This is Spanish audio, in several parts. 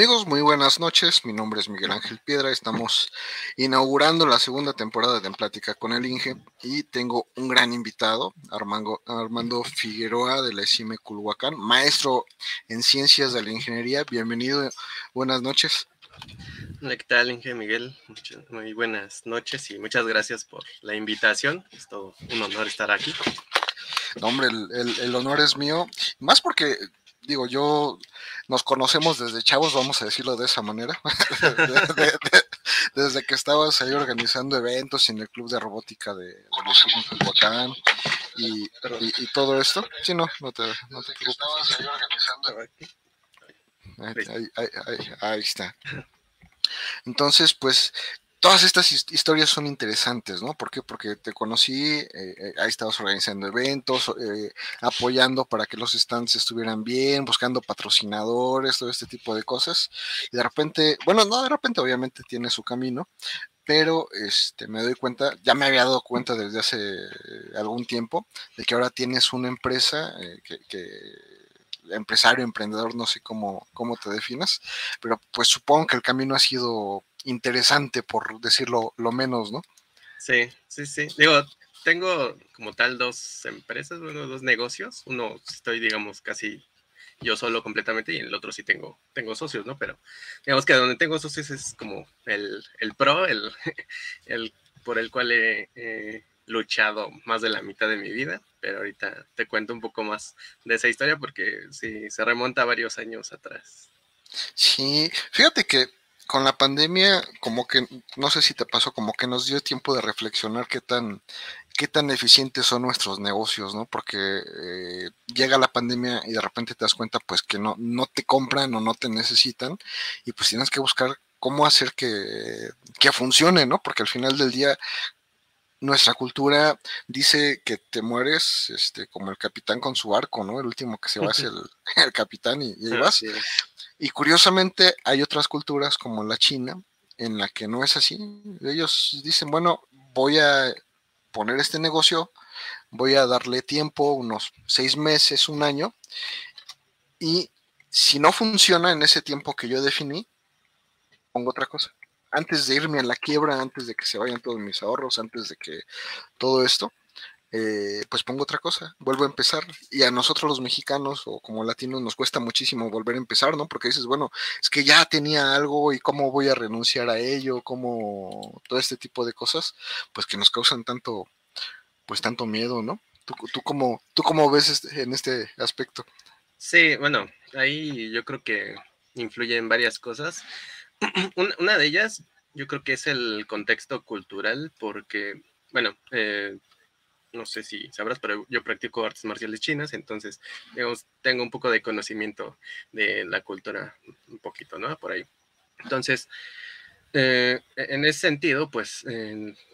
Amigos, muy buenas noches. Mi nombre es Miguel Ángel Piedra. Estamos inaugurando la segunda temporada de En Plática con el Inge y tengo un gran invitado, Armando, Armando Figueroa de la ECIME Culhuacán, maestro en ciencias de la ingeniería. Bienvenido. Buenas noches. Hola, ¿qué tal, Inge Miguel? muy buenas noches y muchas gracias por la invitación. Es todo un honor estar aquí. No, hombre, el honor es mío. Más porque digo, yo nos conocemos desde chavos, vamos a decirlo de esa manera, desde que estabas ahí organizando eventos en el club de robótica de, de Botán y, y, todo esto. Sí, no, no te, no te preocupes. Ahí, ahí, ahí, ahí está. Entonces, pues todas estas historias son interesantes, ¿no? ¿Por qué? Porque te conocí, eh, eh, ahí estabas organizando eventos, eh, apoyando para que los stands estuvieran bien, buscando patrocinadores, todo este tipo de cosas. Y de repente, bueno, no de repente, obviamente tiene su camino, pero este, me doy cuenta, ya me había dado cuenta desde hace algún tiempo, de que ahora tienes una empresa que, que empresario, emprendedor, no sé cómo, cómo te definas, pero pues supongo que el camino ha sido interesante, por decirlo lo menos, ¿no? Sí, sí, sí. Digo, tengo como tal dos empresas, bueno, dos negocios. Uno estoy, digamos, casi yo solo completamente y en el otro sí tengo, tengo socios, ¿no? Pero digamos que donde tengo socios es como el, el pro, el, el por el cual he luchado más de la mitad de mi vida, pero ahorita te cuento un poco más de esa historia porque sí, se remonta varios años atrás. Sí, fíjate que con la pandemia, como que, no sé si te pasó, como que nos dio tiempo de reflexionar qué tan, qué tan eficientes son nuestros negocios, ¿no? Porque eh, llega la pandemia y de repente te das cuenta, pues, que no, no te compran o no te necesitan y pues tienes que buscar cómo hacer que, que funcione, ¿no? Porque al final del día nuestra cultura dice que te mueres este, como el capitán con su arco, ¿no? El último que se va es el, el capitán y, y ahí vas. Y curiosamente hay otras culturas como la China en la que no es así. Ellos dicen, bueno, voy a poner este negocio, voy a darle tiempo, unos seis meses, un año, y si no funciona en ese tiempo que yo definí, pongo otra cosa. Antes de irme a la quiebra, antes de que se vayan todos mis ahorros, antes de que todo esto, eh, pues pongo otra cosa, vuelvo a empezar. Y a nosotros los mexicanos o como latinos nos cuesta muchísimo volver a empezar, ¿no? Porque dices, bueno, es que ya tenía algo y cómo voy a renunciar a ello, cómo todo este tipo de cosas, pues que nos causan tanto, pues tanto miedo, ¿no? ¿Tú, tú, cómo, tú cómo ves este, en este aspecto? Sí, bueno, ahí yo creo que influyen varias cosas. Una de ellas, yo creo que es el contexto cultural, porque, bueno, eh, no sé si sabrás, pero yo practico artes marciales chinas, entonces tengo un poco de conocimiento de la cultura, un poquito, ¿no? Por ahí. Entonces, eh, e-, en ese sentido, pues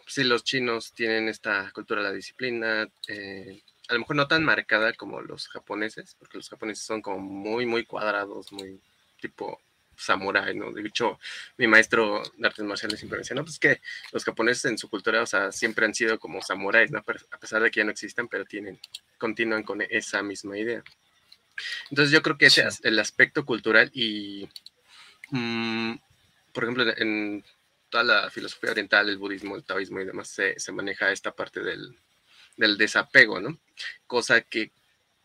sí los chinos tienen esta cultura de la disciplina, eh, a lo mejor no tan marcada como los japoneses, porque los japoneses son como muy, muy cuadrados, muy tipo samurái, ¿no? De hecho, mi maestro de artes marciales siempre me decía, no, pues que los japoneses en su cultura, o sea, siempre han sido como samuráis, ¿no? A pesar de que ya no existen, pero tienen, continúan con esa misma idea. Entonces yo creo que ese es el aspecto cultural y, mm, por ejemplo, en toda la filosofía oriental, el budismo, el taoísmo y demás, se, se maneja esta parte del, del, desapego, ¿no? Cosa que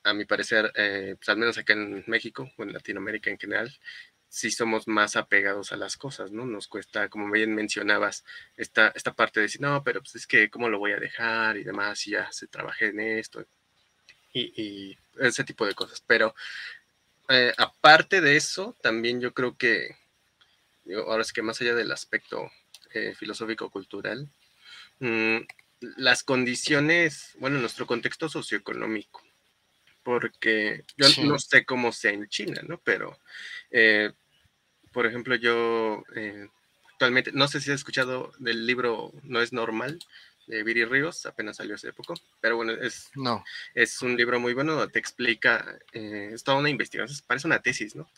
a mi parecer, eh, pues al menos acá en México o en Latinoamérica en general, sí somos más apegados a las cosas, ¿no? Nos cuesta, como bien mencionabas, esta, esta parte de decir, no, pero pues es que, ¿cómo lo voy a dejar? Y demás, y ya se trabajé en esto, y, ese tipo de cosas. Pero eh, aparte de eso, también yo creo que, ahora es que más allá del aspecto eh, filosófico-cultural, mm, las condiciones, bueno, nuestro contexto socioeconómico, porque yo no sé cómo sea en China, ¿no? Pero eh, por ejemplo, yo eh, actualmente, no sé si has escuchado del libro No es normal de Viri Ríos, apenas salió hace poco, pero bueno, es, no. es un libro muy bueno, te explica, eh, es toda una investigación, parece una tesis, ¿no?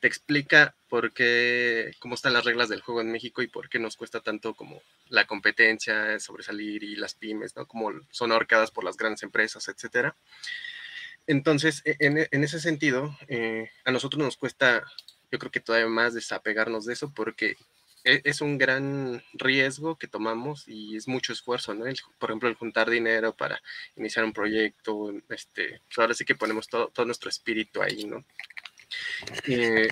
Te explica por qué, cómo están las reglas del juego en México y por qué nos cuesta tanto como la competencia, sobresalir y las pymes, ¿no? Como son ahorcadas por las grandes empresas, etcétera. Entonces, e, en, en ese sentido, eh, a nosotros nos cuesta yo creo que todavía más desapegarnos de eso porque e, es un gran riesgo que tomamos y es mucho esfuerzo, ¿no? por ejemplo, el juntar dinero para iniciar un proyecto, este, pues ahora sí que ponemos todo, todo nuestro espíritu ahí, ¿no? Eh,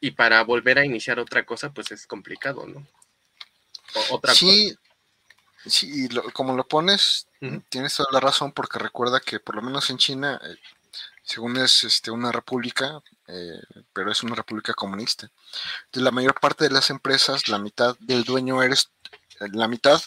y para volver a iniciar otra cosa, pues es complicado, ¿no? otra sí, sí, como lo pones, tienes toda la razón, porque recuerda que por lo menos en China, eh, según es este, una república, eh, pero es una república comunista. Entonces, la mayor parte de las empresas, la mitad del dueño eres, eh, la mitad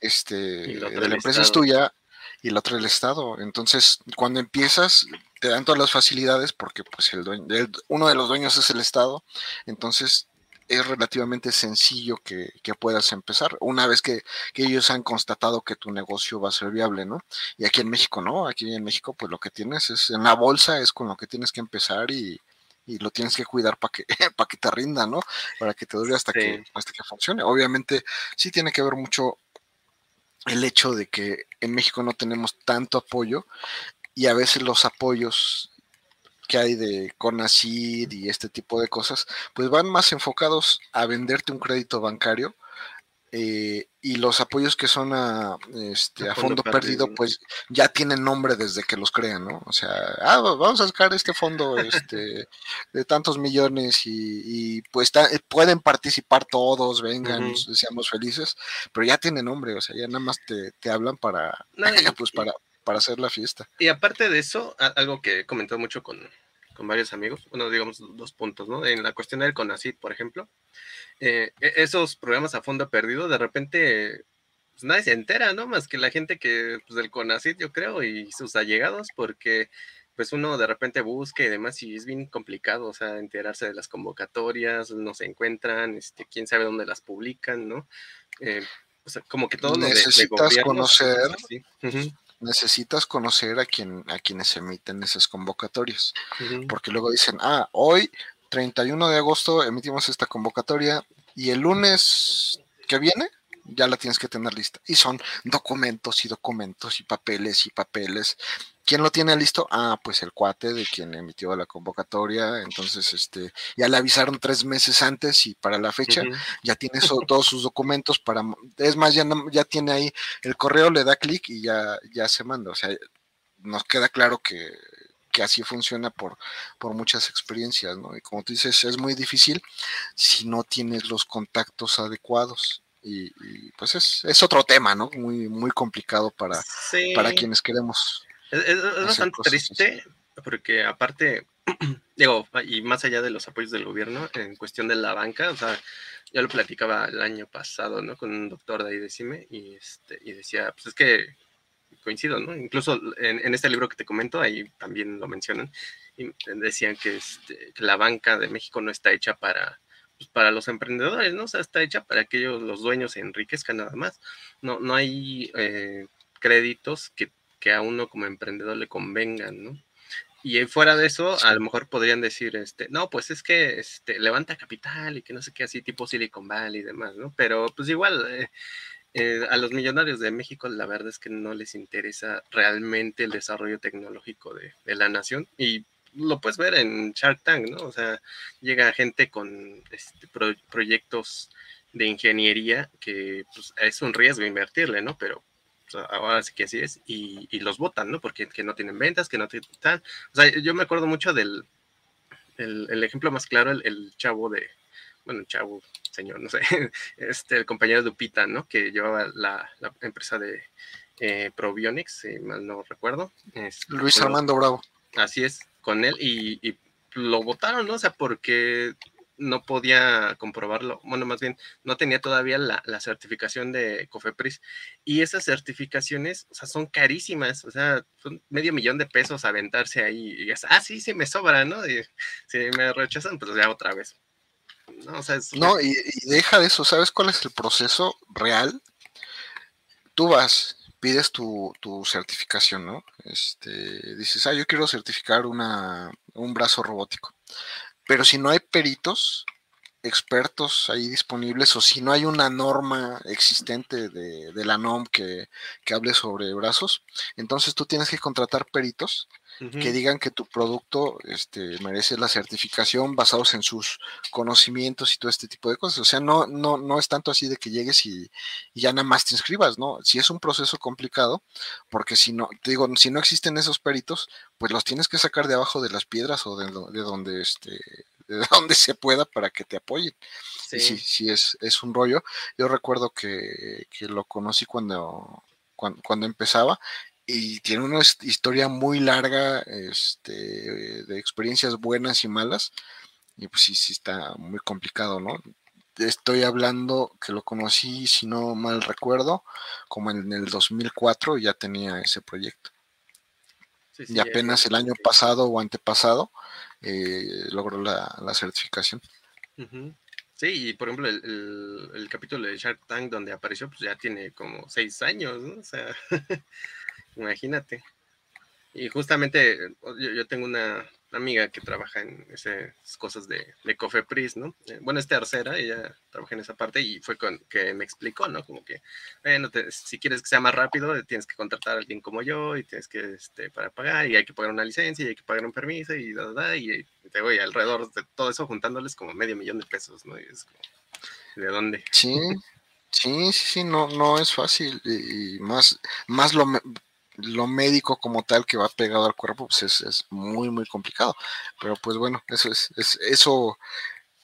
este, de la empresa es tuya y la otra el Estado. Entonces, cuando empiezas, te dan todas las facilidades porque pues el dueño, uno de los dueños es el Estado. Entonces, es relativamente sencillo que, puedas empezar una vez que, ellos han constatado que tu negocio va a ser viable, ¿no? Y aquí en México, ¿no? Aquí en México, pues lo que tienes es en la bolsa, es con lo que tienes que empezar y, lo tienes que cuidar para que, para que te rinda, ¿no? Para que te dure hasta, que, hasta que funcione. Obviamente, sí tiene que ver mucho el hecho de que en México no tenemos tanto apoyo y a veces los apoyos que hay de Conacid y este tipo de cosas, pues van más enfocados a venderte un crédito bancario eh, y los apoyos que son a, este, a fondo, perdido, pues ya tienen nombre desde que los crean, ¿no? O sea, ah, vamos a sacar este fondo este, de tantos millones y, pues pueden participar todos, vengan, seamos felices, pero ya tiene nombre, o sea, ya nada más te, te hablan para, pues para, para hacer la fiesta. Y aparte de eso, algo que he comentado mucho con, con varios amigos, bueno, digamos dos puntos, ¿no? En la cuestión del CONACID, por ejemplo, eh, e, esos programas a fondo perdido, de repente, pues nadie se entera, ¿no? Más que la gente que, pues del CONACID, yo creo, y sus allegados, porque pues uno de repente busca y demás y es bien complicado, o sea, enterarse de las convocatorias, no se encuentran, este, quién sabe dónde las publican, ¿no? Eh, o sea, como que todo Necesitas conocer, necesitas conocer a quien a quienes emiten esas convocatorias, porque luego dicen, ah, hoy 31 de agosto emitimos esta convocatoria y el lunes que viene ya la tienes que tener lista. Y son documentos y documentos y papeles y papeles. ¿Quién lo tiene listo? Ah, pues el cuate de quien emitió la convocatoria. Entonces, este, ya le avisaron tres meses antes y para la fecha ya tiene todos sus documentos para, es más, ya, ya tiene ahí el correo, le da clic y ya, ya se manda. O sea, nos queda claro que, que así funciona por, por muchas experiencias, ¿no? Y como tú dices, es muy difícil si no tienes los contactos adecuados. Y, pues es, es, otro tema, ¿no? Muy, muy complicado para, para quienes queremos es, bastante triste porque aparte, digo, y más allá de los apoyos del gobierno, en cuestión de la banca, o sea, yo lo platicaba el año pasado, ¿no? Con un doctor de ahí de CIME y, este, y decía, pues es que coincido, ¿no? Incluso en, este libro que te comento, ahí también lo mencionan, y decían que, este, la banca de México no está hecha para, pues, para los emprendedores, ¿no? O sea, está hecha para que ellos, los dueños, se enriquezcan nada más. No, no hay eh, créditos que que a uno como emprendedor le convengan, ¿no? Y fuera de eso, a lo mejor podrían decir, este, no, pues es que este, levanta capital y que no sé qué, así tipo Silicon Valley y demás, ¿no? Pero pues igual, eh, eh, a los millonarios de México la verdad es que no les interesa realmente el desarrollo tecnológico de, la nación y lo puedes ver en Shark Tank, ¿no? O sea, llega gente con este, proyectos de ingeniería que pues, es un riesgo invertirle, ¿no? Pero ahora sí que así es, y, los votan, ¿no? Porque que no tienen ventas, que no tienen tal. O sea, yo me acuerdo mucho del el, ejemplo más claro, el, chavo de, bueno, chavo, señor, no sé, este, el compañero de Upita, ¿no? Que llevaba la, empresa de eh, Probionics, si mal no recuerdo. Luis Armando Bravo. Así es, con él, y, y lo votaron, ¿no? O sea, porque no podía comprobarlo, bueno, más bien no tenía todavía la, certificación de Cofepris y esas certificaciones, o sea, son carísimas, o sea, son medio millón de pesos aventarse ahí y es, ah, sí, sí me sobra, ¿no? Y si me rechazan, pues ya otra vez. No, o sea, no y, deja de eso, ¿sabes cuál es el proceso real? Tú vas, pides tu, tu, certificación, ¿no? Este, dices, ah, yo quiero certificar una, un brazo robótico pero si no hay peritos, expertos ahí disponibles o si no hay una norma existente de, la NOM que, que, hable sobre brazos, entonces tú tienes que contratar peritos que digan que tu producto este, merece la certificación basados en sus conocimientos y todo este tipo de cosas. O sea, no, no, no es tanto así de que llegues y, ya nada más te inscribas, ¿no? Si es un proceso complicado, porque si no, te digo, si no existen esos peritos, pues los tienes que sacar de abajo de las piedras o de, de donde este de donde se pueda para que te apoyen. Sí, sí, sí es, es un rollo. Yo recuerdo que, que lo conocí cuando, cuando, cuando, empezaba y tiene una historia muy larga este, de experiencias buenas y malas. Y pues sí, sí está muy complicado, ¿no? Estoy hablando que lo conocí, si no mal recuerdo, como en el 2004 ya tenía ese proyecto. y apenas el año pasado o antepasado eh, logró la, certificación. Sí, y por ejemplo, el, el, capítulo de Shark Tank donde apareció, pues ya tiene como seis años, ¿no? O sea, Imagínate. Y justamente yo, tengo una amiga que trabaja en esas cosas de, de Cofepris, ¿no? Eh, bueno, es tercera, ella trabaja en esa parte y fue con que me explicó, ¿no? Como que, bueno, si quieres que sea más rápido, tienes que contratar a alguien como yo y tienes que, este, para pagar y hay que pagar una licencia y hay que pagar un permiso y da, da, y te voy alrededor de todo eso juntándoles como medio millón de pesos, ¿no? Y es como, ¿de dónde? Sí, sí, sí, sí, no, no es fácil y, más, más lo lo médico como tal que va pegado al cuerpo, pues es, muy, muy complicado. Pero pues bueno, eso es, eso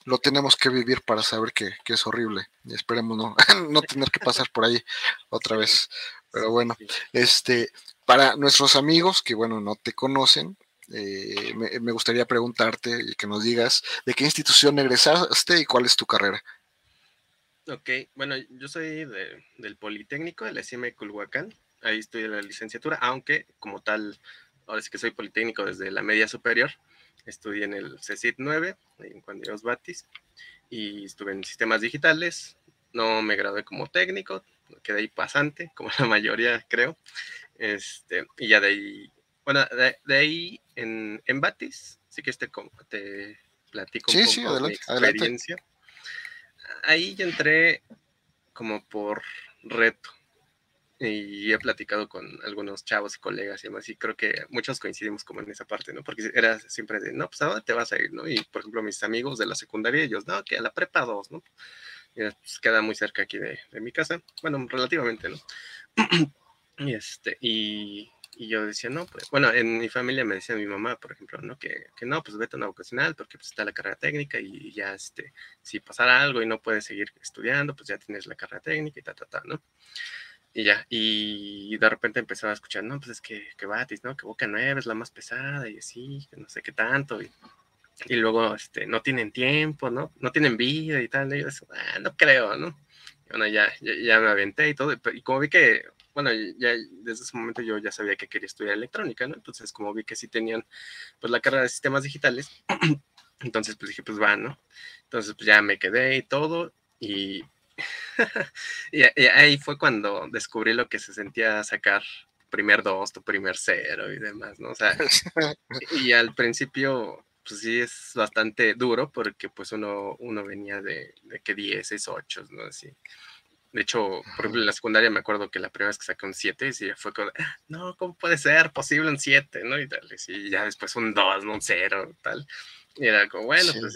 lo tenemos que vivir para saber que, es horrible. Y esperemos no, no tener que pasar por ahí otra vez. Pero bueno, este, para nuestros amigos que bueno, no te conocen, eh, me, gustaría preguntarte y que nos digas de qué institución egresaste y cuál es tu carrera. Ok, bueno, yo soy del Politécnico, de la CIME Culhuacán ahí en la licenciatura, aunque como tal, ahora sí que soy politécnico desde la media superior, estudié en el CECIT 9, en Juan Dios Batis, y estuve en sistemas digitales, no me gradué como técnico, quedé ahí pasante, como la mayoría creo, este, y ya de ahí, bueno, de, ahí en, en, Batis, sí que este, te platico un poco de mi experiencia. Ahí ya entré como por reto, y he platicado con algunos chavos y colegas y demás, y creo que muchos coincidimos como en esa parte, ¿no? Porque era siempre de, no, pues a dónde te vas a ir, ¿no? Y por ejemplo, mis amigos de la secundaria, ellos, no, que a la prepa 2, ¿no? Y pues, queda muy cerca aquí de, de, mi casa, bueno, relativamente, ¿no? y este, y, y, yo decía, no, pues, bueno, en mi familia me decía mi mamá, por ejemplo, ¿no? Que, que no, pues vete a una vocacional porque pues está la carrera técnica y ya, este, si pasara algo y no puedes seguir estudiando, pues ya tienes la carrera técnica y ta, ta, ta, ¿no? Y ya, y de repente empezaba a escuchar, no, pues es que, que Batis, ¿no? Que Boca Nueva es la más pesada y así, que no sé qué tanto. Y, y luego, este, no tienen tiempo, ¿no? No tienen vida y tal. Y yo, ah, no creo, ¿no? Y bueno, ya, ya, me aventé y todo. Y como vi que, bueno, ya desde ese momento yo ya sabía que quería estudiar electrónica, ¿no? Entonces, como vi que sí tenían, pues, la carrera de sistemas digitales, entonces, pues dije, pues va, ¿no? Entonces, pues ya me quedé y todo. Y y, ahí fue cuando descubrí lo que se sentía sacar primer dos, tu primer cero y demás, ¿no? O sea, y al principio, pues sí es bastante duro porque pues uno, uno venía de, de que 10, es 8, ¿no? Así. De hecho, por ejemplo, en la secundaria me acuerdo que la primera vez que saqué un 7, y fue como, ah, no, ¿cómo puede ser posible un 7, no? Y tal, y ya después un 2, ¿no? Un 0, tal. Y era como, bueno, pues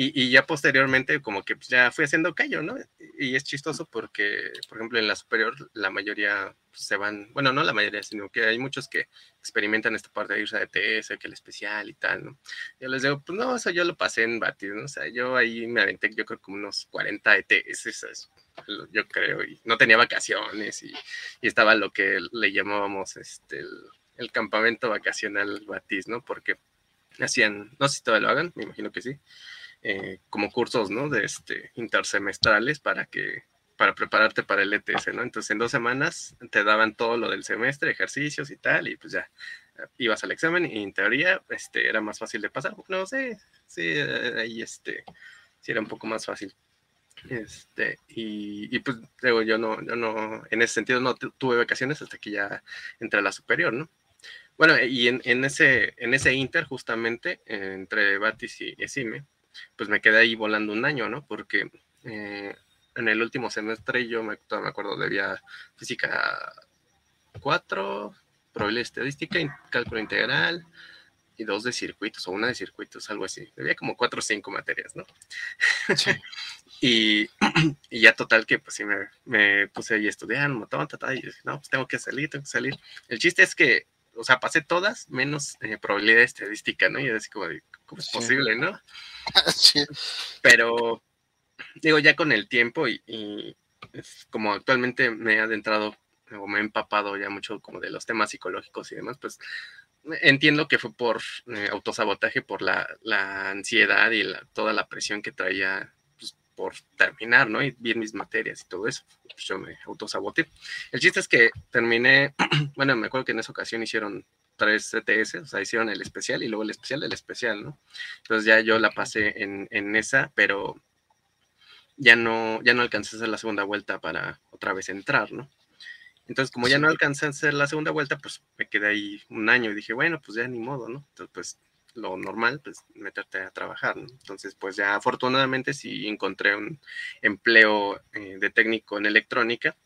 y, ya posteriormente como que pues, ya fui haciendo callo, ¿no? Y es chistoso porque, por ejemplo, en la superior la mayoría se van, bueno, no la mayoría, sino que hay muchos que experimentan esta parte de irse a ETS, que el especial y tal, ¿no? Yo les digo, pues no, eso yo lo pasé en Batis, ¿no? O sea, yo ahí me aventé, yo creo como unos 40 ETS, yo creo, y no tenía vacaciones y, y estaba lo que le llamábamos este, el, el campamento vacacional Batis, ¿no? Porque hacían, no sé si todavía lo hagan, me imagino que sí, eh, como cursos, ¿no? De este, intersemestrales para que para prepararte para el ETS, ¿no? Entonces en dos semanas te daban todo lo del semestre, ejercicios y tal, y pues ya ibas al examen y en teoría este, era más fácil de pasar. No sé, sí, ahí este, sí era un poco más fácil. Este, y, y, pues digo, yo no, yo no, en ese sentido no tuve vacaciones hasta que ya entré a la superior, ¿no? Bueno, y en, en ese, en ese inter justamente, entre Batis y Esime, pues me quedé ahí volando un año, ¿no? Porque eh, en el último semestre yo me, me acuerdo, debía física 4, probabilidad estadística, cálculo integral y dos de circuitos o una de circuitos, algo así. Debía como cuatro o cinco materias, ¿no? Sí. y, y, ya total que pues sí me, me puse ahí a estudiar, y dije, no, pues tengo que salir, tengo que salir. El chiste es que, o sea, pasé todas menos eh, probabilidad estadística, ¿no? Y así como, ¿cómo es posible, no? sí. Pero, digo, ya con el tiempo y, y como actualmente me he adentrado o me he empapado ya mucho como de los temas psicológicos y demás, pues entiendo que fue por eh, autosabotaje, por la, ansiedad y toda la presión que traía pues, por terminar, ¿no? Y bien mis materias y todo eso. Pues yo me autosaboté. El chiste es que terminé, bueno, me acuerdo que en esa ocasión hicieron tres CTS, o sea, hicieron el especial y luego el especial del especial, ¿no? Entonces ya yo la pasé en, en esa, pero ya no, ya no alcancé a hacer la segunda vuelta para otra vez entrar, ¿no? Entonces, como ya no alcancé a hacer la segunda vuelta, pues me quedé ahí un año y dije, bueno, pues ya ni modo, ¿no? Entonces, pues lo normal, pues meterte a trabajar, ¿no? Entonces, pues ya afortunadamente sí encontré un empleo eh, de técnico en electrónica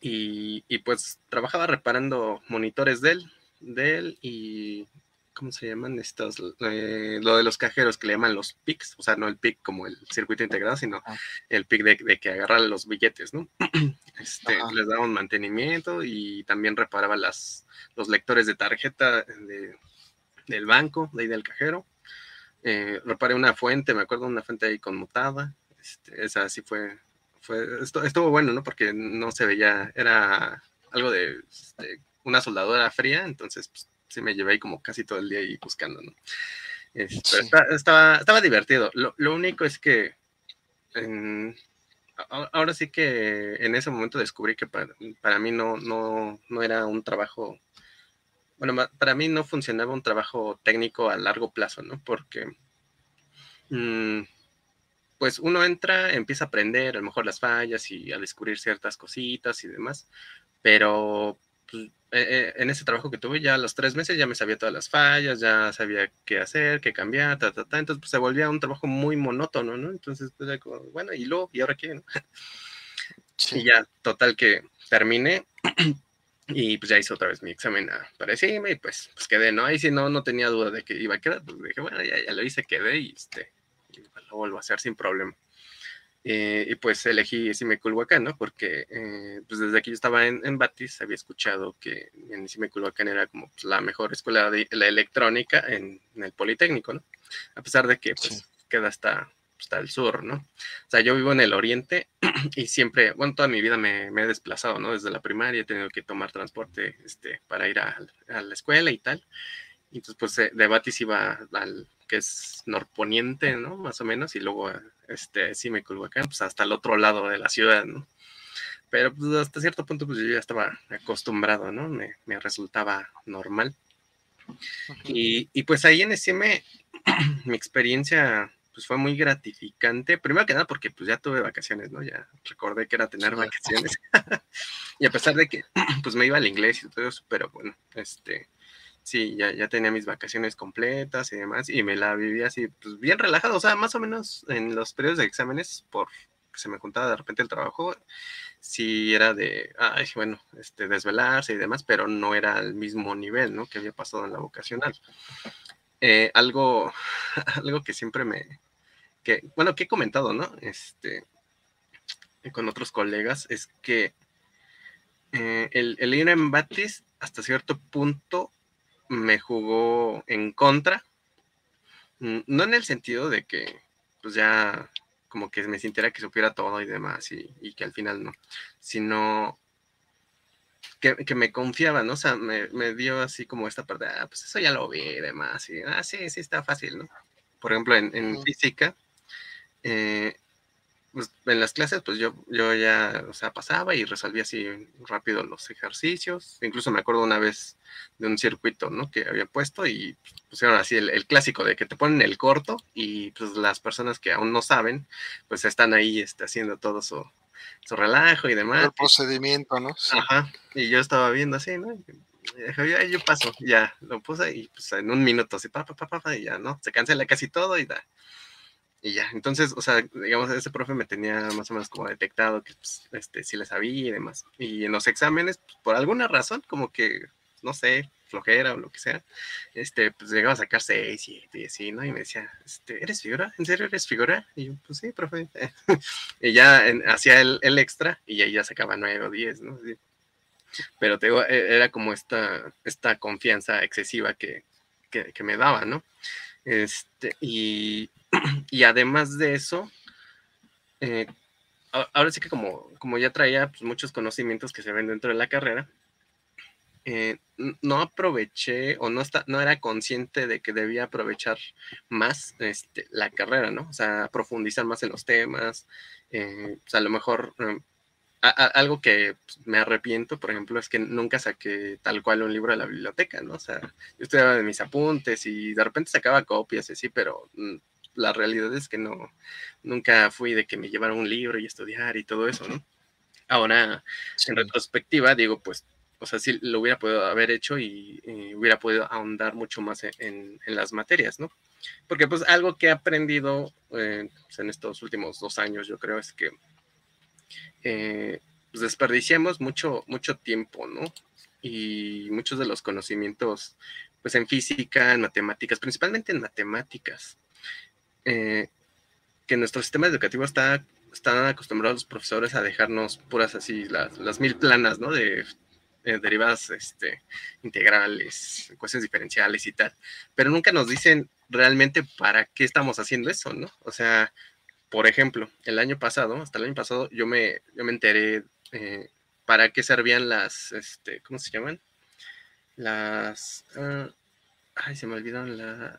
y, y, pues trabajaba reparando monitores de él, de él y ¿cómo se llaman estos? Eh, lo de los cajeros que le llaman los PICs, o sea, no el PIC como el circuito integrado, sino ah. el PIC de, que agarra los billetes, ¿no? Este, les daba un mantenimiento y también reparaba las, los lectores de tarjeta del banco, de ahí del cajero. Eh, reparé una fuente, me acuerdo, una fuente ahí conmutada. Este, esa sí fue, fue estuvo, bueno, ¿no? Porque no se veía, era algo de este, una soldadora fría, entonces pues, sí me llevé ahí como casi todo el día ahí buscando, ¿no? Este, estaba, estaba divertido. Lo, único es que ahora sí que en ese momento descubrí que para, mí no, no, no, era un trabajo, bueno, para mí no funcionaba un trabajo técnico a largo plazo, ¿no? Porque, mm, pues uno entra, empieza a aprender a lo mejor las fallas y a descubrir ciertas cositas y demás, pero pues, eh, eh, en ese trabajo que tuve, ya a los tres meses ya me sabía todas las fallas, ya sabía qué hacer, qué cambiar, ta, ta, ta. Entonces, pues se volvía un trabajo muy monótono, ¿no? Entonces, pues, bueno, y luego, ¿y ahora qué? No? Y ya, total que terminé y pues ya hice otra vez mi examen para decirme y pues, pues quedé, ¿no? Ahí sí no, no tenía duda de que iba a quedar, pues dije, bueno, ya, ya lo hice, quedé y, este, y lo vuelvo a hacer sin problema. Eh, y pues elegí Simeculhuacán, ¿no? Porque eh, pues desde que yo estaba en, en, Batis había escuchado que en Simeculhuacán era como pues, la mejor escuela de la electrónica en, el Politécnico, ¿no? A pesar de que pues queda hasta, hasta el sur, ¿no? O sea, yo vivo en el oriente y siempre, bueno, toda mi vida me, he desplazado, ¿no? Desde la primaria he tenido que tomar transporte este, para ir a, a la escuela y tal. Entonces, pues, de Batis iba al que es norponiente, ¿no? Más o menos, y luego este, sí me acá, pues hasta el otro lado de la ciudad, ¿no? Pero pues, hasta cierto punto pues yo ya estaba acostumbrado, ¿no? Me, me resultaba normal. Y, y, pues ahí en SM mi experiencia pues fue muy gratificante, primero que nada porque pues ya tuve vacaciones, ¿no? Ya recordé que era tener vacaciones. y a pesar de que pues me iba al inglés y todo eso, pero bueno, este, sí, ya, ya tenía mis vacaciones completas y demás, y me la vivía así, pues bien relajado, o sea, más o menos en los periodos de exámenes, por se me juntaba de repente el trabajo, sí era de, ay, bueno, este, desvelarse y demás, pero no era al mismo nivel, ¿no? Que había pasado en la vocacional. Eh, algo, algo que siempre me, que, bueno, que he comentado, ¿no? Este, con otros colegas, es que eh, el, el ir en Batis hasta cierto punto me jugó en contra. Mm, no en el sentido de que, pues ya, como que me sintiera que supiera todo y demás, y, que al final no, sino que, me confiaba, ¿no? O sea, me, dio así como esta parte, ah, pues eso ya lo vi y demás, y ah, sí, sí, está fácil, ¿no? Por ejemplo, en, física, eh, pues, en las clases, pues yo, yo ya, o sea, pasaba y resolvía así rápido los ejercicios. Incluso me acuerdo una vez de un circuito, ¿no? Que había puesto y pusieron así el, clásico de que te ponen el corto y pues las personas que aún no saben, pues están ahí este, haciendo todo su, su relajo y demás. El procedimiento, ¿no? Ajá. Y yo estaba viendo así, ¿no? Dije, yo paso, ya, lo puse y pues en un minuto así, pa, pa, pa, pa, y ya, ¿no? Se cancela casi todo y da y ya, entonces, o sea, digamos, ese profe me tenía más o menos como detectado que pues, este, sí le sabía y demás. Y en los exámenes, pues, por alguna razón, como que, no sé, flojera o lo que sea, este, pues llegaba a sacar seis, siete y así, ¿no? Y me decía, este, ¿eres figura? ¿En serio eres figura? Y yo, pues sí, profe. y ya hacía el, el, extra y ahí ya sacaba nueve o diez, ¿no? Pero te digo, e, era como esta, esta confianza excesiva que, que, que me daba, ¿no? Este, y, y además de eso, eh, ahora sí que como, como ya traía pues, muchos conocimientos que se ven dentro de la carrera, eh, no aproveché o no, está, no era consciente de que debía aprovechar más este, la carrera, ¿no? O sea, profundizar más en los temas, eh, sea, a lo mejor algo que pues, me arrepiento, por ejemplo, es que nunca saqué tal cual un libro de la biblioteca, ¿no? O sea, yo estudiaba de mis apuntes y de repente sacaba copias y así, pero mm, la realidad es que no, nunca fui de que me llevara un libro y estudiar y todo eso, ¿no? Ahora, en retrospectiva, digo, pues, o sea, sí lo hubiera podido haber hecho y, hubiera podido ahondar mucho más en, en, las materias, ¿no? Porque pues algo que he aprendido eh, pues, en estos últimos dos años, yo creo, es que eh, pues desperdiciamos mucho, mucho tiempo, ¿no? Y muchos de los conocimientos, pues en física, en matemáticas, principalmente en matemáticas, eh, que nuestro sistema educativo está, están acostumbrados los profesores a dejarnos puras así, las, mil planas, ¿no? De eh, derivadas este, integrales, cuestiones diferenciales y tal, pero nunca nos dicen realmente para qué estamos haciendo eso, ¿no? O sea, por ejemplo, el año pasado, hasta el año pasado, yo me, yo me enteré eh, para qué servían las, este, ¿cómo se llaman? Las, ah, ay, se me olvidaron la,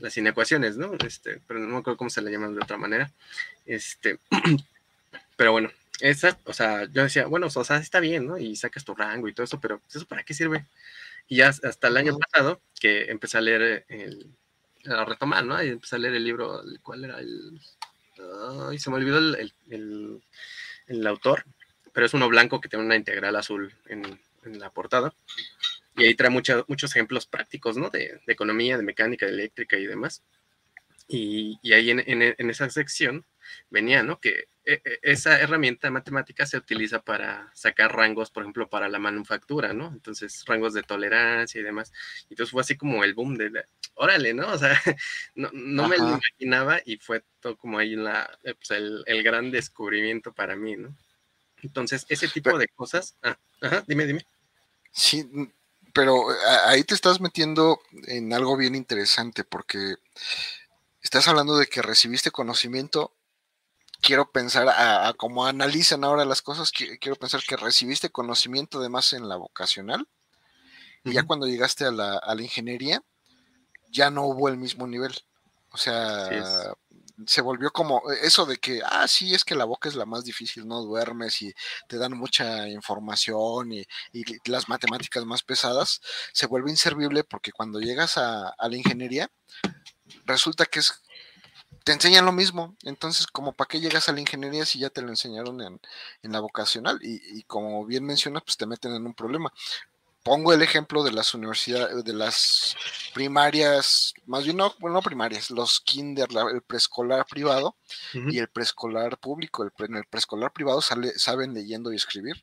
las inecuaciones, ¿no? Este, pero no me acuerdo cómo se le llaman de otra manera. Este, pero bueno, esa, o sea, yo decía, bueno, o sea, está bien, ¿no? Y sacas tu rango y todo eso, pero ¿eso para qué sirve? Y ya hasta el año pasado, que empecé a leer el, a retomar, ¿no? Y empecé a leer el libro, ¿cuál era el...? Ay, se me olvidó el, el, el, autor, pero es uno blanco que tiene una integral azul en, en la portada. Y ahí trae muchos ejemplos prácticos, ¿no? De, de, economía, de mecánica, de eléctrica y demás. Y, y ahí en, en, en, esa sección venía, ¿no? Que e, e, esa herramienta matemática se utiliza para sacar rangos, por ejemplo, para la manufactura, ¿no? Entonces, rangos de tolerancia y demás. Entonces fue así como el boom de, órale, ¿no? O sea, no, no me lo imaginaba y fue todo como ahí la, eh, pues el, el, gran descubrimiento para mí, ¿no? Entonces, ese tipo de cosas, ah, ajá, dime, dime. Sí, pero ahí te estás metiendo en algo bien interesante porque estás hablando de que recibiste conocimiento. Quiero pensar a, cómo analizan ahora las cosas, quiero pensar que recibiste conocimiento además en la vocacional. Y ya cuando llegaste a la, a la, ingeniería ya no hubo el mismo nivel. O sea, se volvió como eso de que, ah, sí, es que la boca es la más difícil, no duermes y te dan mucha información y, y las matemáticas más pesadas, se vuelve inservible porque cuando llegas a, la ingeniería, resulta que es te enseñan lo mismo. Entonces, como para qué llegas a la ingeniería si ya te lo enseñaron en, la vocacional? Y, como bien mencionas, pues te meten en un problema. Pongo el ejemplo de las universidades, de las primarias, más bien no, bueno, no primarias, los kinder, el preescolar privado y el preescolar público. El en el preescolar privado sale, saben leyendo y escribir.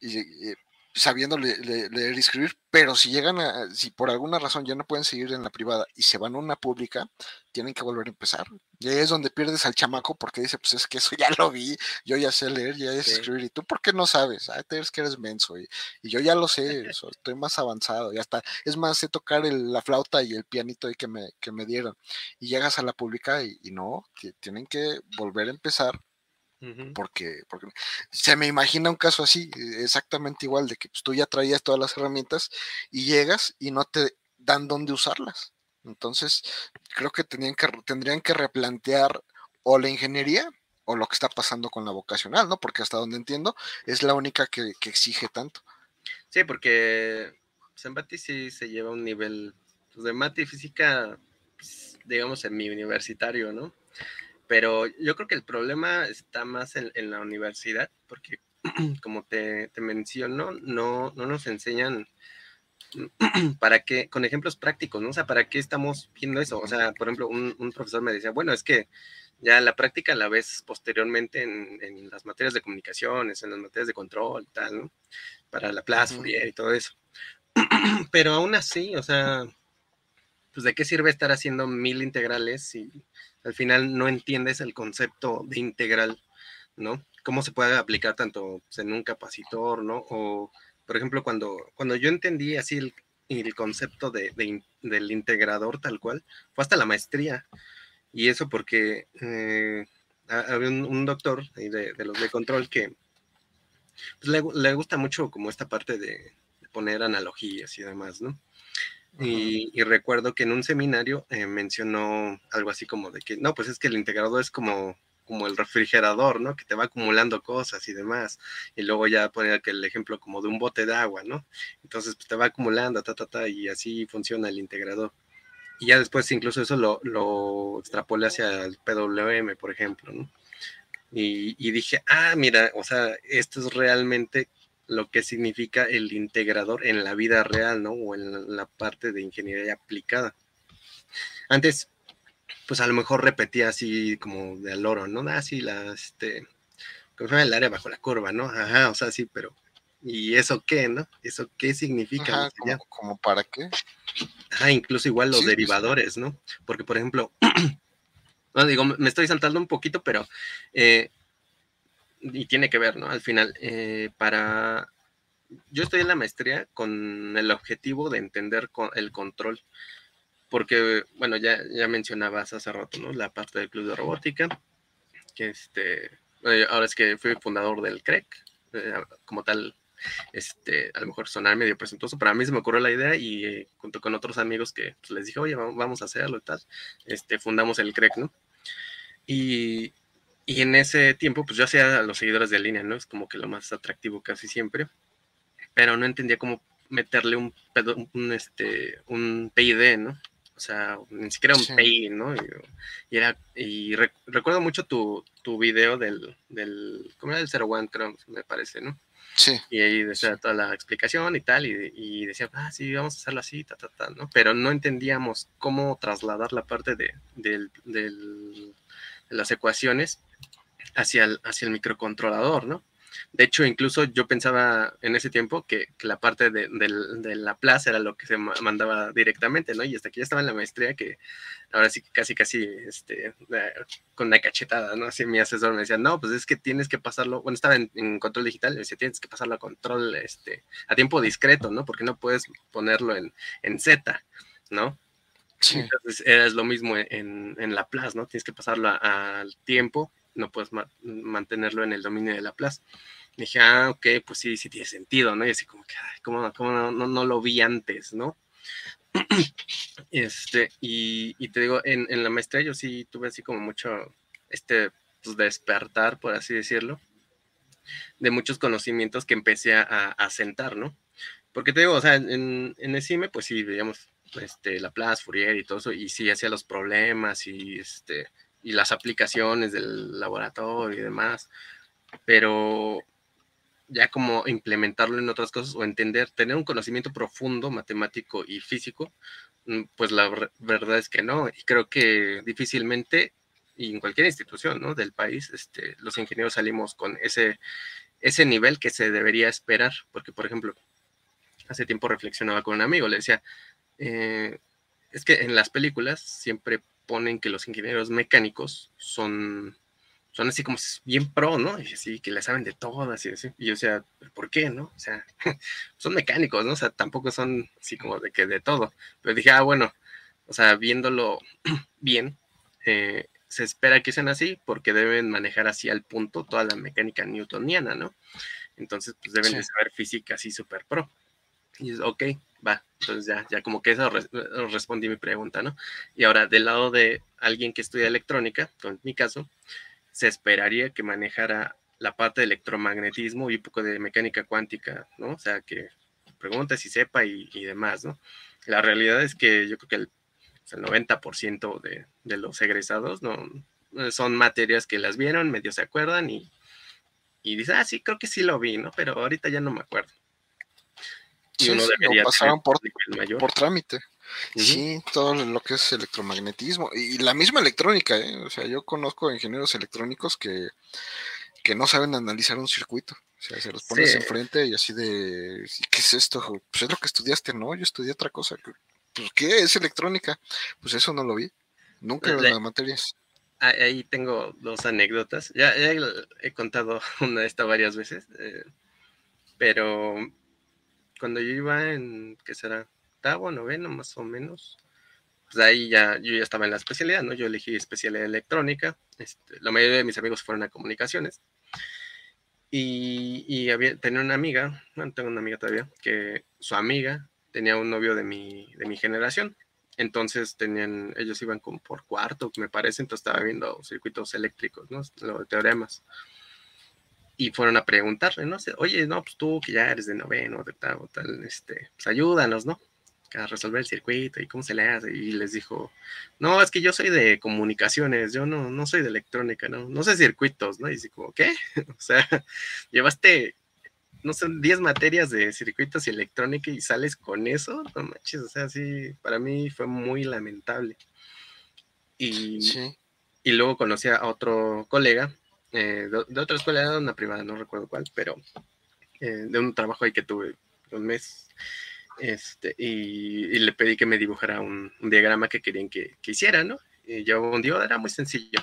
Y, y, sabiendo leer y escribir, pero si llegan a, si por alguna razón ya no pueden seguir en la privada y se van a una pública, tienen que volver a empezar. Y ahí es donde pierdes al chamaco porque dice, pues es que eso ya lo vi, yo ya sé leer, ya sé escribir, y tú por qué no sabes, ah, te que eres menso, y, yo ya lo sé, estoy más avanzado, ya está, es más, sé tocar la flauta y el pianito que me, que me dieron. Y llegas a la pública y, y no, tienen que volver a empezar porque, porque se me imagina un caso así, e, exactamente igual, de que pues, tú ya traías todas las herramientas y llegas y no te dan dónde usarlas. Entonces, creo que, tenían que tendrían que replantear o la ingeniería o lo que está pasando con la vocacional, ¿no? Porque hasta donde entiendo, es la única que, exige tanto. Sí, porque Zambati sí se lleva un nivel pues, de mate y física, pues, digamos, en mi universitario, ¿no? Pero yo creo que el problema está más en, la universidad, porque como te, te menciono, no, no nos enseñan ¿para qué? Con ejemplos prácticos, ¿no? O sea, ¿para qué estamos viendo eso? O sea, por ejemplo, un, profesor me decía, bueno, es que ya la práctica la ves posteriormente en, las materias de comunicaciones, en las materias de control tal, ¿no? Para la plaza, y todo eso. Pero aún así, o sea, pues de qué sirve estar haciendo mil integrales si al final no entiendes el concepto de integral, ¿no? Cómo se puede aplicar tanto pues, en un capacitor, ¿no? O por ejemplo, cuando, cuando yo entendí así el, el concepto de, del integrador tal cual, fue hasta la maestría. Y eso porque eh, había un, doctor de, los de control que pues, le, gusta mucho como esta parte de, poner analogías y demás, ¿no? Y, recuerdo que en un seminario eh, mencionó algo así como de que, no, pues es que el integrador es como como el refrigerador, ¿no? Que te va acumulando cosas y demás. Y luego ya pone el ejemplo como de un bote de agua, ¿no? Entonces pues, te va acumulando, ta, ta, ta, y así funciona el integrador. Y ya después incluso eso lo, lo extrapolé hacia el PWM, por ejemplo, ¿no? Y, y dije, ah, mira, o sea, esto es realmente lo que significa el integrador en la vida real, ¿no? O en la parte de ingeniería aplicada. Antes, pues a lo mejor repetía así como de al oro, ¿no? Así ah, la, este, como el área bajo la curva, ¿no? Ajá, o sea, sí, pero ¿y eso qué, no? ¿Eso qué significa? Ajá, como, para qué? Ah, incluso igual los derivadores, ¿no? Porque, por ejemplo, no digo, me estoy saltando un poquito, pero, eh, y tiene que ver, ¿no? Al final, eh, para, yo estoy en la maestría con el objetivo de entender el control porque, bueno, ya, ya mencionabas hace rato, ¿no? La parte del club de robótica, que este, eh, ahora es que fui fundador del CREC, e eh, como tal, este, a lo mejor sonar medio presentoso, pero a mí se me ocurrió la idea y junto con otros amigos que pues, les dije, oye, vamos a hacerlo y tal, este, fundamos el CREC, e ¿no? Y, y en ese tiempo, pues yo hacía a los seguidores de línea, ¿no? Es como que lo más atractivo casi siempre, pero no entendía cómo meterle un, un, este, un PID, ¿no? o sea, ni siquiera un sí. ¿no? Y, era, y recuerdo mucho tu, tu video del, del, ¿cómo era? El Zero One, creo, me parece, ¿no? Sí. Y ahí decía toda la explicación y tal, y, y, decía, ah, sí, vamos a hacerlo así, ta, ta, ta, ¿no? Pero no entendíamos cómo trasladar la parte de, del, del, de las ecuaciones hacia el, hacia el microcontrolador, ¿no? De hecho, incluso yo pensaba en ese tiempo que, la parte de, la plaza era lo que se mandaba directamente, ¿no? Y hasta que ya estaba en la maestría, que ahora sí que casi, casi, este, con una cachetada, ¿no? Así mi asesor me decía, no, pues es que tienes que pasarlo, bueno, estaba en, control digital, me decía, tienes que pasarlo a control, este, a tiempo discreto, ¿no? Porque no puedes ponerlo en, en Z, ¿no? Sí. Entonces es lo mismo en, la plaza, ¿no? Tienes que pasarlo al tiempo no puedes mantenerlo en el dominio de la plaza. dije, ah, ok, pues sí, sí tiene sentido, ¿no? Y así como que, ay, ¿cómo, no, no, lo vi antes, ¿no? este, y, te digo, en, la maestría yo sí tuve así como mucho, este, pues despertar, por así decirlo, de muchos conocimientos que empecé a, a sentar, ¿no? Porque te digo, o sea, en, en el CIME, pues sí, veíamos este, Laplace, Fourier y todo eso, y sí hacía los problemas y este, y las aplicaciones del laboratorio y demás, pero ya como implementarlo en otras cosas o entender, tener un conocimiento profundo matemático y físico, mm, pues la verdad es que no, y creo que difícilmente, y en cualquier institución ¿no? del país, este, los ingenieros salimos con ese, ese nivel que se debería esperar, porque por ejemplo, hace tiempo reflexionaba con un amigo, le decía, eh, es que en las películas siempre ponen que los ingenieros mecánicos son, son así como bien pro, ¿no? Y así que le saben de todas y así. Y yo, o sea, ¿por qué, no? O sea, son mecánicos, ¿no? O sea, tampoco son así como de que de todo. Pero dije, ah, bueno, o sea, viéndolo bien, eh, se espera que sean así porque deben manejar así al punto toda la mecánica newtoniana, ¿no? Entonces, pues deben de saber física así súper pro. Y es, ok, va, entonces ya, ya como que eso respondí mi pregunta, ¿no? Y ahora, del lado de alguien que estudia electrónica, en mi caso, se esperaría que manejara la parte de electromagnetismo y un poco de mecánica cuántica, ¿no? O sea, que pregunte si sepa y, demás, ¿no? La realidad es que yo creo que el, 90% de, de, los egresados no son materias que las vieron, medio se acuerdan y, y dicen, ah, sí, creo que sí lo vi, ¿no? Pero ahorita ya no me acuerdo. Sí, uno sí, debería o pasaron por, mayor. por trámite. Sí, todo lo que es electromagnetismo y la misma electrónica, ¿eh? O sea, yo conozco ingenieros electrónicos que, que no saben analizar un circuito. O sea, se los pones Sí. enfrente y así de, "¿Y ¿qué es esto? Pues es lo que estudiaste, no, yo estudié otra cosa. Pues, ¿qué es electrónica? Pues eso no lo vi. Nunca en las materias. Ah, Ahí tengo dos anécdotas. Ya, ya he contado una de estas varias veces, eh, pero cuando yo iba en, ¿qué será? Octavo, noveno, más o menos. Pues ahí ya, yo ya estaba en la especialidad, ¿no? Yo elegí especialidad electrónica. Este, la mayoría de mis amigos fueron a comunicaciones. Y, y había, tenía una amiga, bueno, tengo una amiga todavía, que su amiga tenía un novio de mi, de mi generación. Entonces tenían, ellos iban como por cuarto, me parece, entonces estaba viendo circuitos eléctricos, ¿no? Los teoremas. Y fueron a preguntarle, no sé, oye, no, pues tú que ya eres de noveno, de tal, tal, este, pues ayúdanos, ¿no? A resolver el circuito y cómo se le hace. Y les dijo, no, es que yo soy de comunicaciones, yo no, no soy de electrónica, ¿no? No sé circuitos, ¿no? Y así como, ¿qué? o sea, llevaste no sé, 10 materias de circuitos y electrónica y sales con eso, no manches, o sea, sí, para mí fue muy lamentable. Y, Sí, y luego conocí a otro colega eh, de, otra escuela, una privada, no recuerdo cuál, pero eh, de un trabajo ahí que tuve un mes. Este, y, le pedí que me dibujara un, diagrama que querían que, que, hiciera, ¿no? Y yo un diodo era muy sencillo,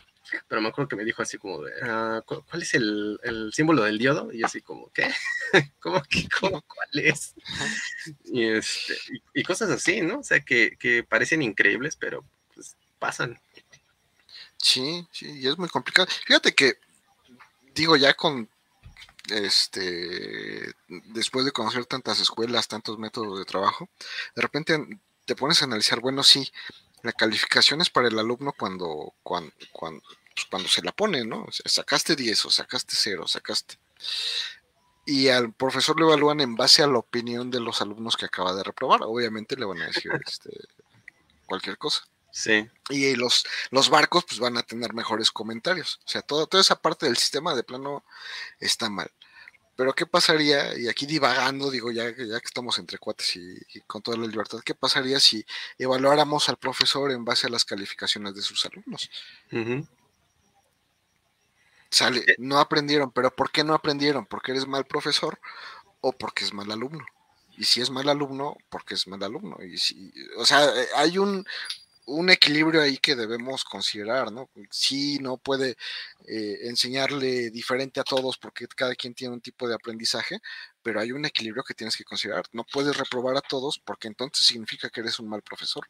pero me acuerdo que me dijo así como, uh, ¿cuál es el, el, símbolo del diodo? Y yo así como, ¿qué? ¿Cómo, que, cómo cuál es? Y, este, y, y, cosas así, ¿no? O sea, que, que parecen increíbles, pero pues pasan. Sí, sí, y es muy complicado. Fíjate que, digo, ya con este después de conocer tantas escuelas, tantos métodos de trabajo, de repente te pones a analizar, bueno, sí, la calificación es para el alumno cuando, cuando, cuando, pues cuando se la pone, ¿no? O sea, sacaste 10 o sacaste 0, sacaste. Y al profesor lo evalúan en base a la opinión de los alumnos que acaba de reprobar. Obviamente le van a decir este, cualquier cosa. Sí. Y los, los barcos pues van a tener mejores comentarios. O sea, todo, toda esa parte del sistema de plano está mal. Pero ¿qué pasaría? Y aquí divagando, digo, ya, ya que estamos entre cuates y, y, con toda la libertad, ¿qué pasaría si evaluáramos al profesor en base a las calificaciones de sus alumnos? Uh -huh. Sale, no aprendieron, pero ¿por qué no aprendieron? ¿Porque eres mal profesor o porque es mal alumno? Y si es mal alumno, porque es mal alumno. Y si, o sea, hay un, un equilibrio ahí que debemos considerar, ¿no? Sí, no puede eh, enseñarle diferente a todos porque cada quien tiene un tipo de aprendizaje, pero hay un equilibrio que tienes que considerar. No puedes reprobar a todos porque entonces significa que eres un mal profesor.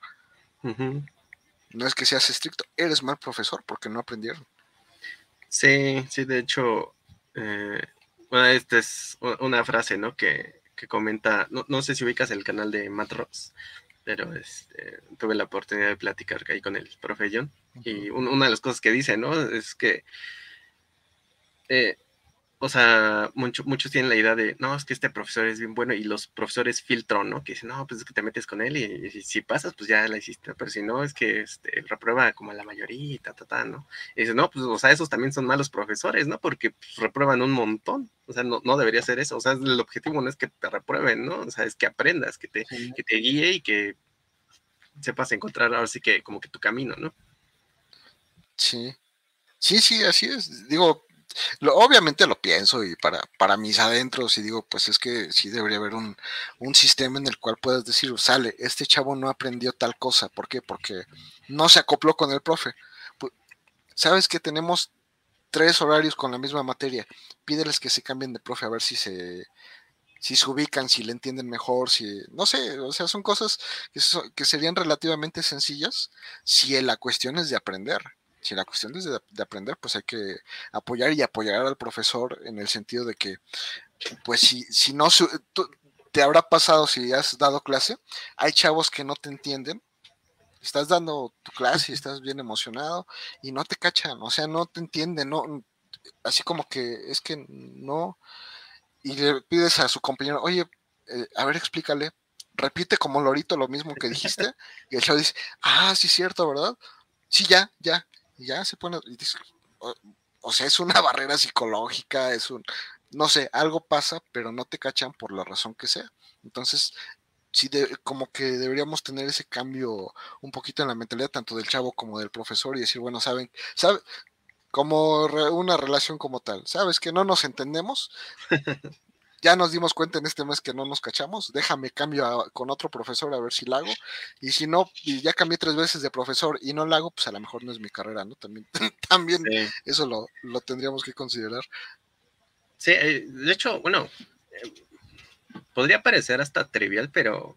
Uh -huh. No es que seas estricto, eres mal profesor porque no aprendieron. Sí, sí, de hecho, eh, bueno, esta es una frase, ¿no? Que, que comenta, no, no, sé si ubicas el canal de Matt Ross, pero este, tuve la oportunidad de platicar ahí con el profe John, y un, una de las cosas que dice, ¿no? Es que, eh, o sea, mucho, muchos tienen la idea de, no, es que este profesor es bien bueno, y los profesores filtran, ¿no? Que dicen, no, pues es que te metes con él, y, y si pasas, pues ya la hiciste, pero si no, es que este, reprueba como a la mayoría, y ta, ta, ta, ¿no? Y dice, no, pues, o sea, esos también son malos profesores, ¿no? Porque pues, reprueban un montón, o sea, no, no debería ser eso, o sea, el objetivo no es que te reprueben, ¿no? O sea, es que aprendas, que te, sí. que te guíe y que sepas encontrar ahora sí que como que tu camino, ¿no? Sí, sí, sí, así es. Digo, obviamente lo pienso y para, para mis adentros y digo, pues es que sí debería haber un, un sistema en el cual puedas decir, sale, este chavo no aprendió tal cosa, ¿por qué? Porque no se acopló con el profe. Sabes que tenemos tres horarios con la misma materia, pídeles que se cambien de profe a ver si se, si se ubican, si le entienden mejor, si, no sé, o sea, son cosas que, que serían relativamente sencillas si la cuestión es de aprender. Si la cuestión es de, de, aprender, pues hay que apoyar y apoyar al profesor en el sentido de que, pues si, si no, tú, te habrá pasado si has dado clase, hay chavos que no te entienden, estás dando tu clase y estás bien emocionado y no te cachan, o sea, no te entienden, no, así como que es que no, y le pides a su compañero, oye, eh, a ver, explícale, repite como lorito lo mismo que dijiste, y el chavo dice, ah, sí, cierto, ¿verdad? Sí, ya, ya, y ya se pone, o, sea, es una barrera psicológica, es un, no sé, algo pasa, pero no te cachan por la razón que sea. Entonces, sí, de, como que deberíamos tener ese cambio un poquito en la mentalidad tanto del chavo como del profesor y decir, bueno, saben, sabe, como una relación como tal, sabes que no nos entendemos, ya nos dimos cuenta en este mes que no nos cachamos, déjame cambio con otro profesor a ver si la hago, y si no, y ya cambié tres veces de profesor y no la hago, pues a lo mejor no es mi carrera, ¿no? También, también eso lo, lo, tendríamos que considerar. Sí, eh, de hecho, bueno, eh, podría parecer hasta trivial, pero,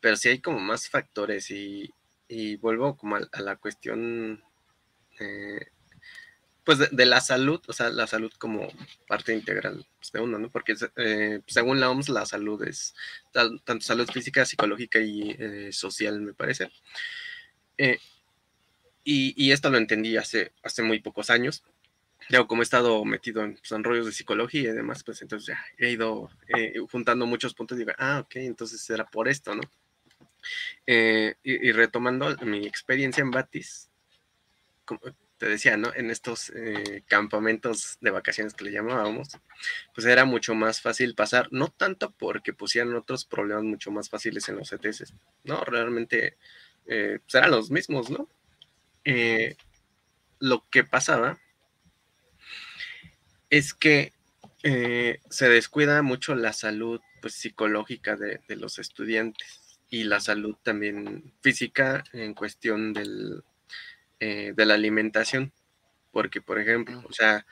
pero sí hay como más factores y, y vuelvo como a, la cuestión eh, pues de, la salud, o sea, la salud como parte integral pues, de uno, ¿no? Porque eh, según la OMS, la salud es tanto salud física, psicológica y eh, social, me parece. Eh, y, esto lo entendí hace, hace muy pocos años. Yo como he estado metido en, pues, rollos de psicología y demás, pues entonces ya he ido juntando muchos puntos y digo, ah, ok, entonces era por esto, ¿no? y, y, retomando mi experiencia en Batis, te decía, ¿no? En estos eh, campamentos de vacaciones que le llamábamos, pues era mucho más fácil pasar, no tanto porque pusieran otros problemas mucho más fáciles en los ETS, ¿no? Realmente eh, pues eran los mismos, ¿no? Eh, lo que pasaba es que se descuida mucho la salud pues, psicológica de los estudiantes y la salud también física en cuestión del, eh, de la alimentación, porque, por ejemplo, o sea,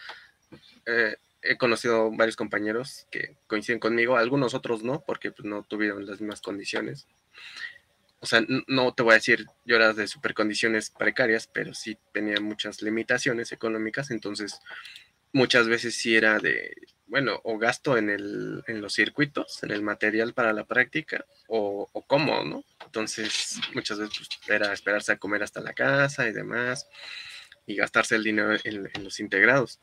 eh, he conocido varios compañeros que coinciden conmigo, algunos otros no, porque pues, no tuvieron las mismas condiciones. O sea, no te voy a decir yo era de super condiciones precarias, pero sí tenía muchas limitaciones económicas, entonces muchas veces sí era de, bueno, o gasto en, el, en los circuitos, en el material para la práctica, o, o cómo, ¿no? Entonces, muchas veces pues, era esperarse a comer hasta la casa y demás, y gastarse el dinero en, los integrados.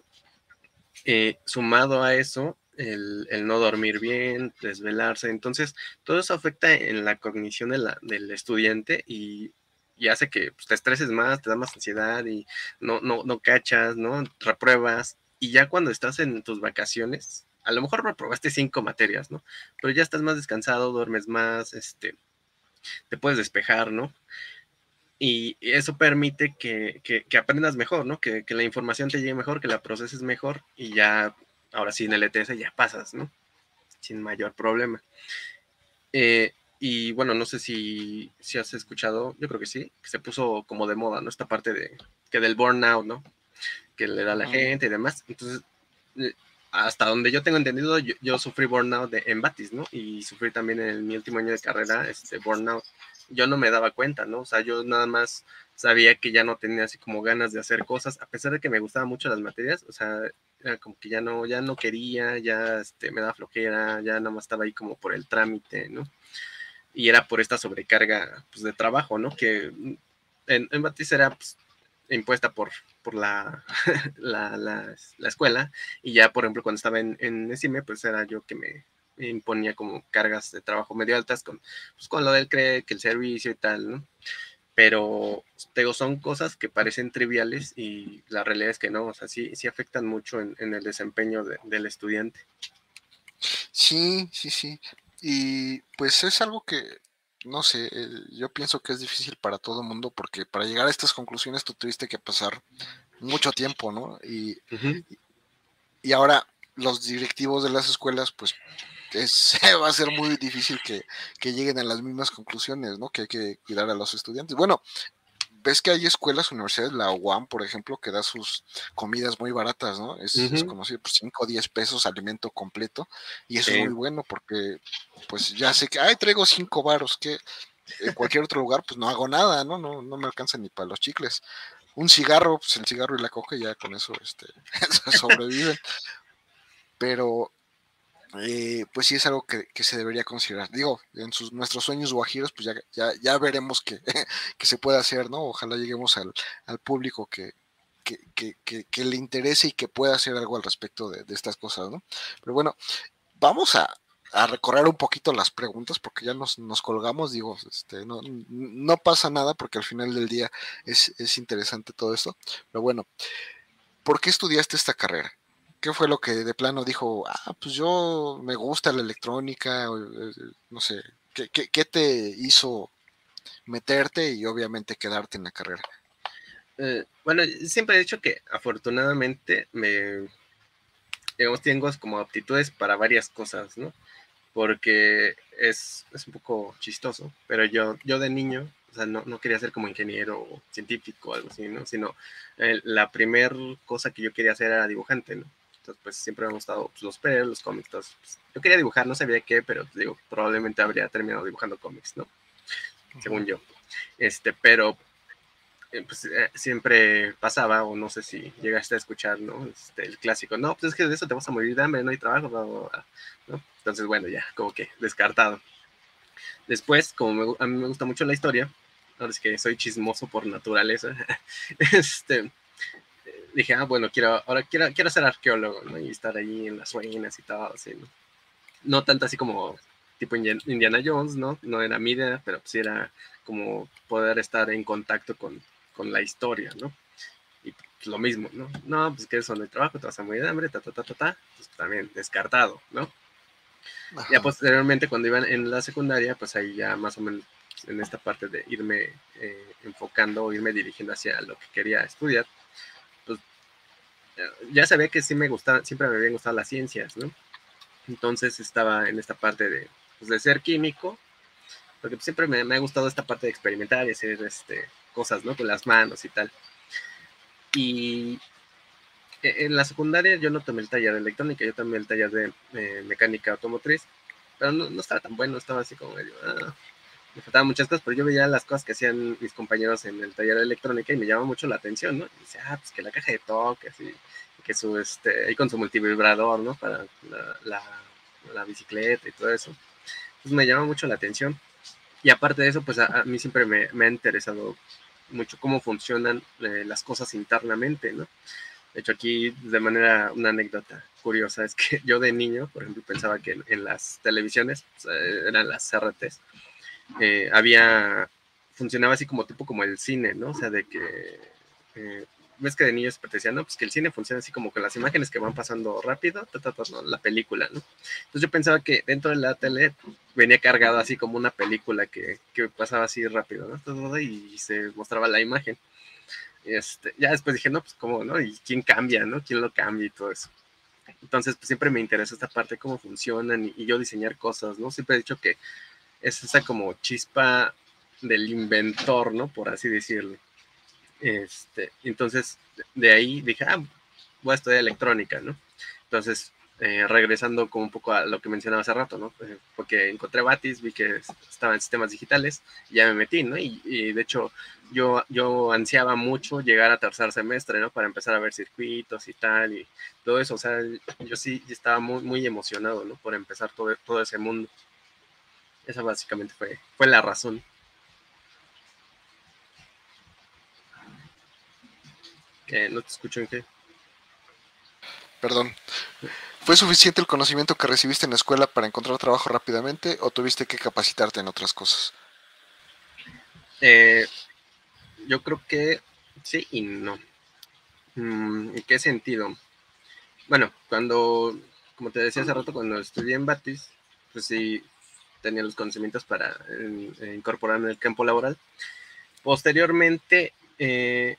Eh, sumado a eso, el, no dormir bien, desvelarse. Entonces, todo eso afecta en la cognición del estudiante y, hace que pues, te estreses más, te da más ansiedad y no, no, no cachas, ¿no? Repruebas. Y ya cuando estás en tus vacaciones, a lo mejor reprobaste cinco materias, ¿no? Pero ya estás más descansado, duermes más, este, te puedes despejar, ¿no? Y eso permite que, aprendas mejor, ¿no? Que, la información te llegue mejor, que la proceses mejor y ya, ahora sí, en el ETS ya pasas, ¿no? Sin mayor problema. Eh, y bueno, no sé si, si has escuchado, yo creo que sí, que se puso como de moda, ¿no? Esta parte de que del burnout, ¿no? Que le da a la gente y demás. Entonces, hasta donde yo tengo entendido, yo, sufrí burnout de, en Batis, ¿no? Y sufrí también en mi último año de carrera, este burnout. Yo no me daba cuenta, ¿no? O sea, yo nada más sabía que ya no tenía así como ganas de hacer cosas, a pesar de que me gustaban mucho las materias, o sea, era como que ya no, ya no quería, ya este, me daba flojera, ya nada más estaba ahí como por el trámite, ¿no? Y era por esta sobrecarga, pues, de trabajo, ¿no? Que en, en Batis era, pues, impuesta por, por la, la, la, escuela. Y ya, por ejemplo, cuando estaba en, en ESIME, pues era yo que me imponía como cargas de trabajo medio altas con, pues, con lo del CRE, que el servicio y tal, ¿no? Pero, digo, son cosas que parecen triviales y la realidad es que no, o sea, sí, sí afectan mucho en el desempeño del estudiante. Sí, sí, sí. Y pues es algo que no sé, eh, yo pienso que es difícil para todo el mundo porque para llegar a estas conclusiones tú tuviste que pasar mucho tiempo, ¿no? Y, y ahora los directivos de las escuelas, pues es, va a ser muy difícil que, que, lleguen a las mismas conclusiones, ¿no? Que hay que cuidar a los estudiantes. Bueno, ves que hay escuelas, universidades, la UAM, por ejemplo, que da sus comidas muy baratas, ¿no? Es, como si por 5 o 10 pesos alimento completo. Y eso es muy bueno porque, pues ya sé que, ay, traigo 5 varos, que en cualquier otro lugar, pues no hago nada, ¿no? No, no me alcanza ni para los chicles. Un cigarro, pues el cigarro y la coca ya con eso este, sobreviven. Pero eh, pues sí es algo que, se debería considerar. Digo, en sus, nuestros sueños guajiros, pues ya, ya, veremos que, se puede hacer, ¿no? Ojalá lleguemos al, público que, que, le interese y que pueda hacer algo al respecto de, estas cosas, ¿no? Pero bueno, vamos a, recorrer un poquito las preguntas porque ya nos, colgamos, digo, este, no, no, pasa nada porque al final del día es, es interesante todo esto. Pero bueno, ¿por qué estudiaste esta carrera? ¿Qué fue lo que de plano dijo? Ah, pues yo me gusta la electrónica, eh, no sé, ¿qué, te hizo meterte y obviamente quedarte en la carrera? Eh, bueno, siempre he dicho que afortunadamente me, digamos, tengo como aptitudes para varias cosas, ¿no? Porque es, es un poco chistoso, pero yo, yo de niño o sea, no, no, quería ser como ingeniero o científico o algo así, ¿no? Sino eh, la primera cosa que yo quería hacer era dibujante, ¿no? Entonces, pues siempre me han gustado pues, los pelos, los cómics. Pues, yo quería dibujar, no sabía qué, pero digo, probablemente habría terminado dibujando cómics, ¿no? Según yo. Este, pero eh, pues eh, siempre pasaba, o no sé si llegaste a escuchar, ¿no? Este, el clásico, no, pues es que de eso te vas a morir de hambre, no hay trabajo, ¿no? Entonces, bueno, ya, como que descartado. Después, como a mí me gusta mucho la historia, ahora es que soy chismoso por naturaleza, este, dije, ah, bueno, quiero, ahora quiero, quiero ser arqueólogo, ¿no? Y estar ahí en las ruinas y todo, así, ¿no? No tanto así como tipo Indiana Jones, ¿no? No era mi idea, pero sí era como poder estar en contacto con, con la historia, ¿no? Y pues, lo mismo, ¿no? No, pues que eso no hay trabajo, te vas a morir de hambre, ta, ta, ta, ta, ta, pues también descartado, ¿no? Ya posteriormente, cuando iban en la secundaria, pues ahí ya más o menos en esta parte de irme eh, enfocando o irme dirigiendo hacia lo que quería estudiar, ya sabía que sí me gustaba, siempre me habían gustado las ciencias, ¿no? Entonces estaba en esta parte de, pues, de ser químico, porque siempre me, me, ha gustado esta parte de experimentar y hacer este, cosas, ¿no? Con las manos y tal. Y e, en la secundaria yo no tomé el taller de electrónica, yo tomé el taller de eh, mecánica automotriz, pero no, no, estaba tan bueno, estaba así como medio, ah, me faltaban muchas cosas, pero yo veía las cosas que hacían mis compañeros en el taller de electrónica y me llamaba mucho la atención, ¿no? Y decía, ah, pues que la caja de toques y que su, este, ahí con su multivibrador, ¿no? Para la, la, bicicleta y todo eso. Pues me llama mucho la atención. Y aparte de eso, pues a, mí siempre me, me, ha interesado mucho cómo funcionan eh, las cosas internamente, ¿no? De hecho, aquí de manera, una anécdota curiosa es que yo de niño, por ejemplo, pensaba que en, las televisiones, eran las CRTs, eh, había, funcionaba así como tipo como el cine, ¿no? O sea, de que, eh, ves que de niños te no, pues que el cine funciona así como con las imágenes que van pasando rápido, la película, ¿no? Entonces yo pensaba que dentro de la tele venía cargado así como una película que, que pasaba así rápido, ¿no? Y se mostraba la imagen. Este, ya después dije, no, pues cómo, ¿no? ¿Y quién cambia, ¿no? ¿Quién lo cambia y todo eso? Entonces, pues siempre me interesa esta parte, cómo funcionan y, yo diseñar cosas, ¿no? Siempre he dicho que es esa como chispa del inventor, ¿no? Por así decirlo. Este, entonces, de ahí dije, ah, voy a estudiar electrónica, ¿no? Entonces, eh, regresando como un poco a lo que mencionaba hace rato, ¿no? Eh, porque encontré Batis, vi que estaba en sistemas digitales, y ya me metí, ¿no? Y, de hecho yo, yo ansiaba mucho llegar a tercer semestre, ¿no? Para empezar a ver circuitos y tal, y todo eso, o sea, yo sí estaba muy, muy emocionado, ¿no? Por empezar todo, todo ese mundo. Esa básicamente fue, fue la razón. Que no te escucho en qué. Perdón. ¿Fue suficiente el conocimiento que recibiste en la escuela para encontrar trabajo rápidamente o tuviste que capacitarte en otras cosas? Eh, yo creo que sí y no. Mm, ¿En qué sentido? Bueno, cuando, como te decía hace rato, cuando estudié en Batis, pues sí tenía los conocimientos para incorporarme en el campo laboral. Posteriormente, eh,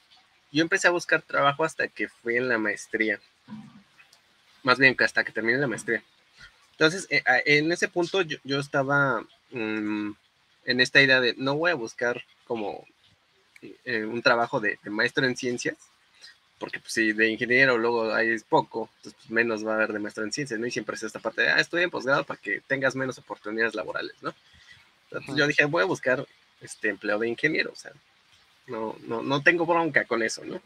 yo empecé a buscar trabajo hasta que fui en la maestría más bien hasta que termine la maestría. Entonces, eh, en ese punto yo, estaba mm, en esta idea de no voy a buscar como eh, un trabajo de, maestro en ciencias, porque pues, si de ingeniero luego hay poco, entonces pues, menos va a haber de maestro en ciencias, ¿no? Y siempre es esta parte de, ah, estoy en posgrado para que tengas menos oportunidades laborales, ¿no? Entonces yo dije, voy a buscar este empleo de ingeniero, o sea, no, no, no tengo bronca con eso, ¿no?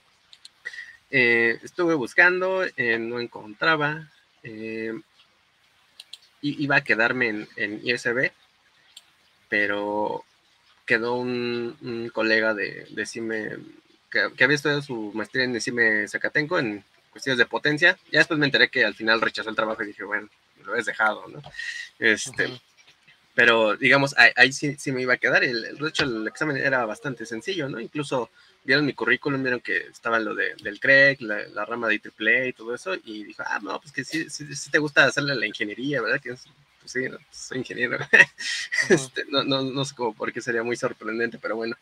Eh, estuve buscando, eh, no encontraba. Eh, iba a quedarme en, en, ISB, pero quedó un, colega de, de CIME que, había estudiado su maestría en CIME Zacatenco en cuestiones de potencia. Ya después me enteré que al final rechazó el trabajo y dije, bueno, lo has dejado, ¿no? Este, Pero digamos, ahí, sí, sí, me iba a quedar. El, el, de hecho, el examen era bastante sencillo, ¿no? Incluso vieron mi currículum, vieron que estaba lo de, del CREC, la, rama de IEEE y todo eso, y dijo, ah, no, pues que sí, sí, te gusta hacerle la ingeniería, ¿verdad? Que pues sí, soy ingeniero. este, no, no, no, sé cómo, porque sería muy sorprendente, pero bueno.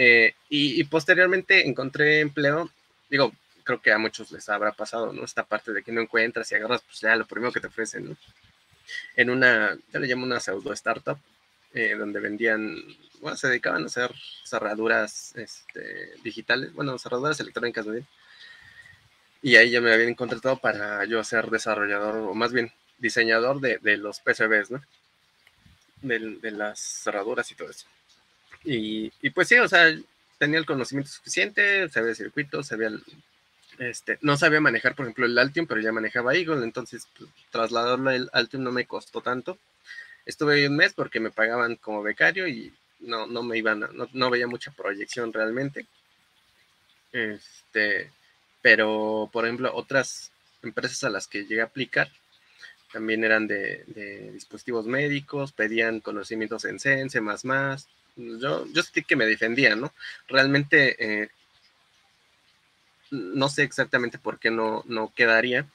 Eh, y, posteriormente encontré empleo, digo, creo que a muchos les habrá pasado, ¿no? Esta parte de que no encuentras y agarras, pues ya lo primero que te ofrecen, ¿no? En una, ya le llamo una pseudo startup, eh, donde vendían, bueno, se dedicaban a hacer cerraduras este, digitales, bueno, cerraduras electrónicas, ¿no? Y ahí ya me habían contratado para yo ser desarrollador, o más bien diseñador de, los PCBs, ¿no? De, las cerraduras y todo eso. Y, pues sí, o sea, tenía el conocimiento suficiente, sabía circuitos, sabía, este, no sabía manejar, por ejemplo, el Altium, pero ya manejaba Eagle, entonces pues, trasladarlo al Altium no me costó tanto. Estuve ahí un mes porque me pagaban como becario y no, no me iban, no, no veía mucha proyección realmente. Este, pero, por ejemplo, otras empresas a las que llegué a aplicar también eran de, dispositivos médicos, pedían conocimientos en C, en C++, yo, yo sentí que me defendían, ¿no? Realmente eh, no sé exactamente por qué no, no quedaría,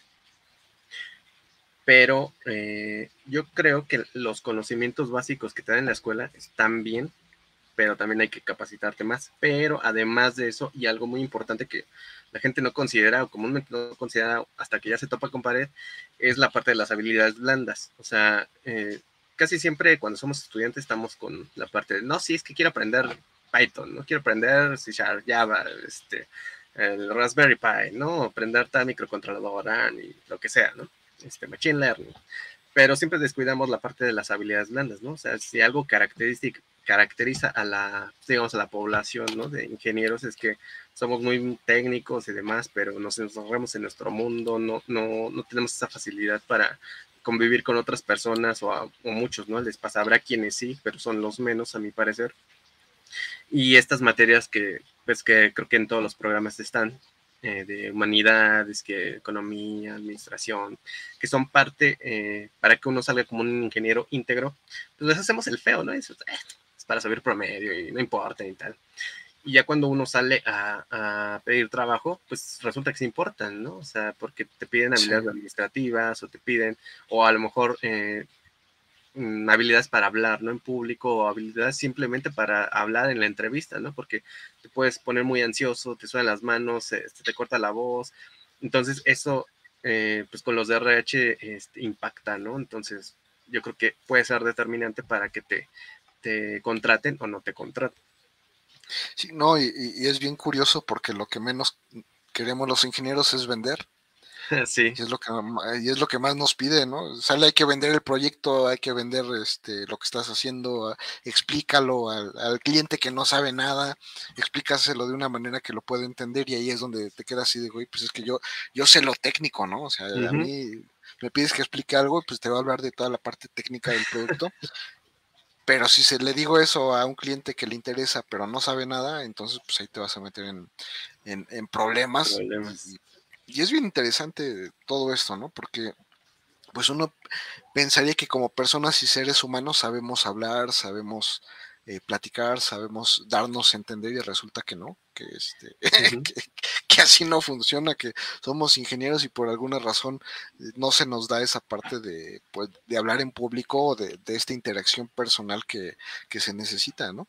pero eh, yo creo que los conocimientos básicos que te dan en la escuela están bien, pero también hay que capacitarte más. Pero además de eso, y algo muy importante que la gente no considera o comúnmente no considera hasta que ya se topa con pared, es la parte de las habilidades blandas. O sea, eh, casi siempre cuando somos estudiantes estamos con la parte de, no, sí, es que quiero aprender Python, no quiero aprender C Java, este, el Raspberry Pi, ¿no? Aprender tal microcontrolador y lo que sea, ¿no? Este, Machine Learning. Pero siempre descuidamos la parte de las habilidades blandas, ¿no? O sea, si algo caracteriza a la, digamos, a la población, ¿no? De ingenieros es que somos muy técnicos y demás, pero nos encerramos en nuestro mundo, no, no, no tenemos esa facilidad para convivir con otras personas o, a, muchos, ¿no? Les pasa, habrá quienes sí, pero son los menos a mi parecer. Y estas materias que, pues que creo que en todos los programas están, eh, de humanidades, que economía, administración, que son parte eh, para que uno salga como un ingeniero íntegro, pues les hacemos el feo, ¿no? Es, eh, es para subir promedio y no importa y tal. Y ya cuando uno sale a, pedir trabajo, pues resulta que se importan, ¿no? O sea, porque te piden habilidades administrativas o te piden, o a lo mejor eh, mm, habilidades para hablar, ¿no? En público o habilidades simplemente para hablar en la entrevista, ¿no? Porque te puedes poner muy ansioso, te suenan las manos, se, te corta la voz. Entonces, eso, eh, pues con los DRH este, impacta, ¿no? Entonces, yo creo que puede ser determinante para que te, te contraten o no te contraten. Sí, no, y, es bien curioso porque lo que menos queremos los ingenieros es vender. Sí. Y es lo que y es lo que más nos pide, ¿no? Sale, hay que vender el proyecto, hay que vender este lo que estás haciendo, explícalo al, cliente que no sabe nada, explícaselo de una manera que lo pueda entender y ahí es donde te quedas así de, güey, pues es que yo yo sé lo técnico, ¿no? O sea, a mí me pides que explique algo, pues te va a hablar de toda la parte técnica del producto pero si se le digo eso a un cliente que le interesa, pero no sabe nada, entonces pues ahí te vas a meter en, en, problemas. Y, es bien interesante todo esto, ¿no? Porque pues uno pensaría que como personas y seres humanos sabemos hablar, sabemos eh, platicar, sabemos darnos a entender y resulta que no, que, este, que, así no funciona, que somos ingenieros y por alguna razón eh, no se nos da esa parte de, pues, de hablar en público o de, esta interacción personal que, se necesita, ¿no?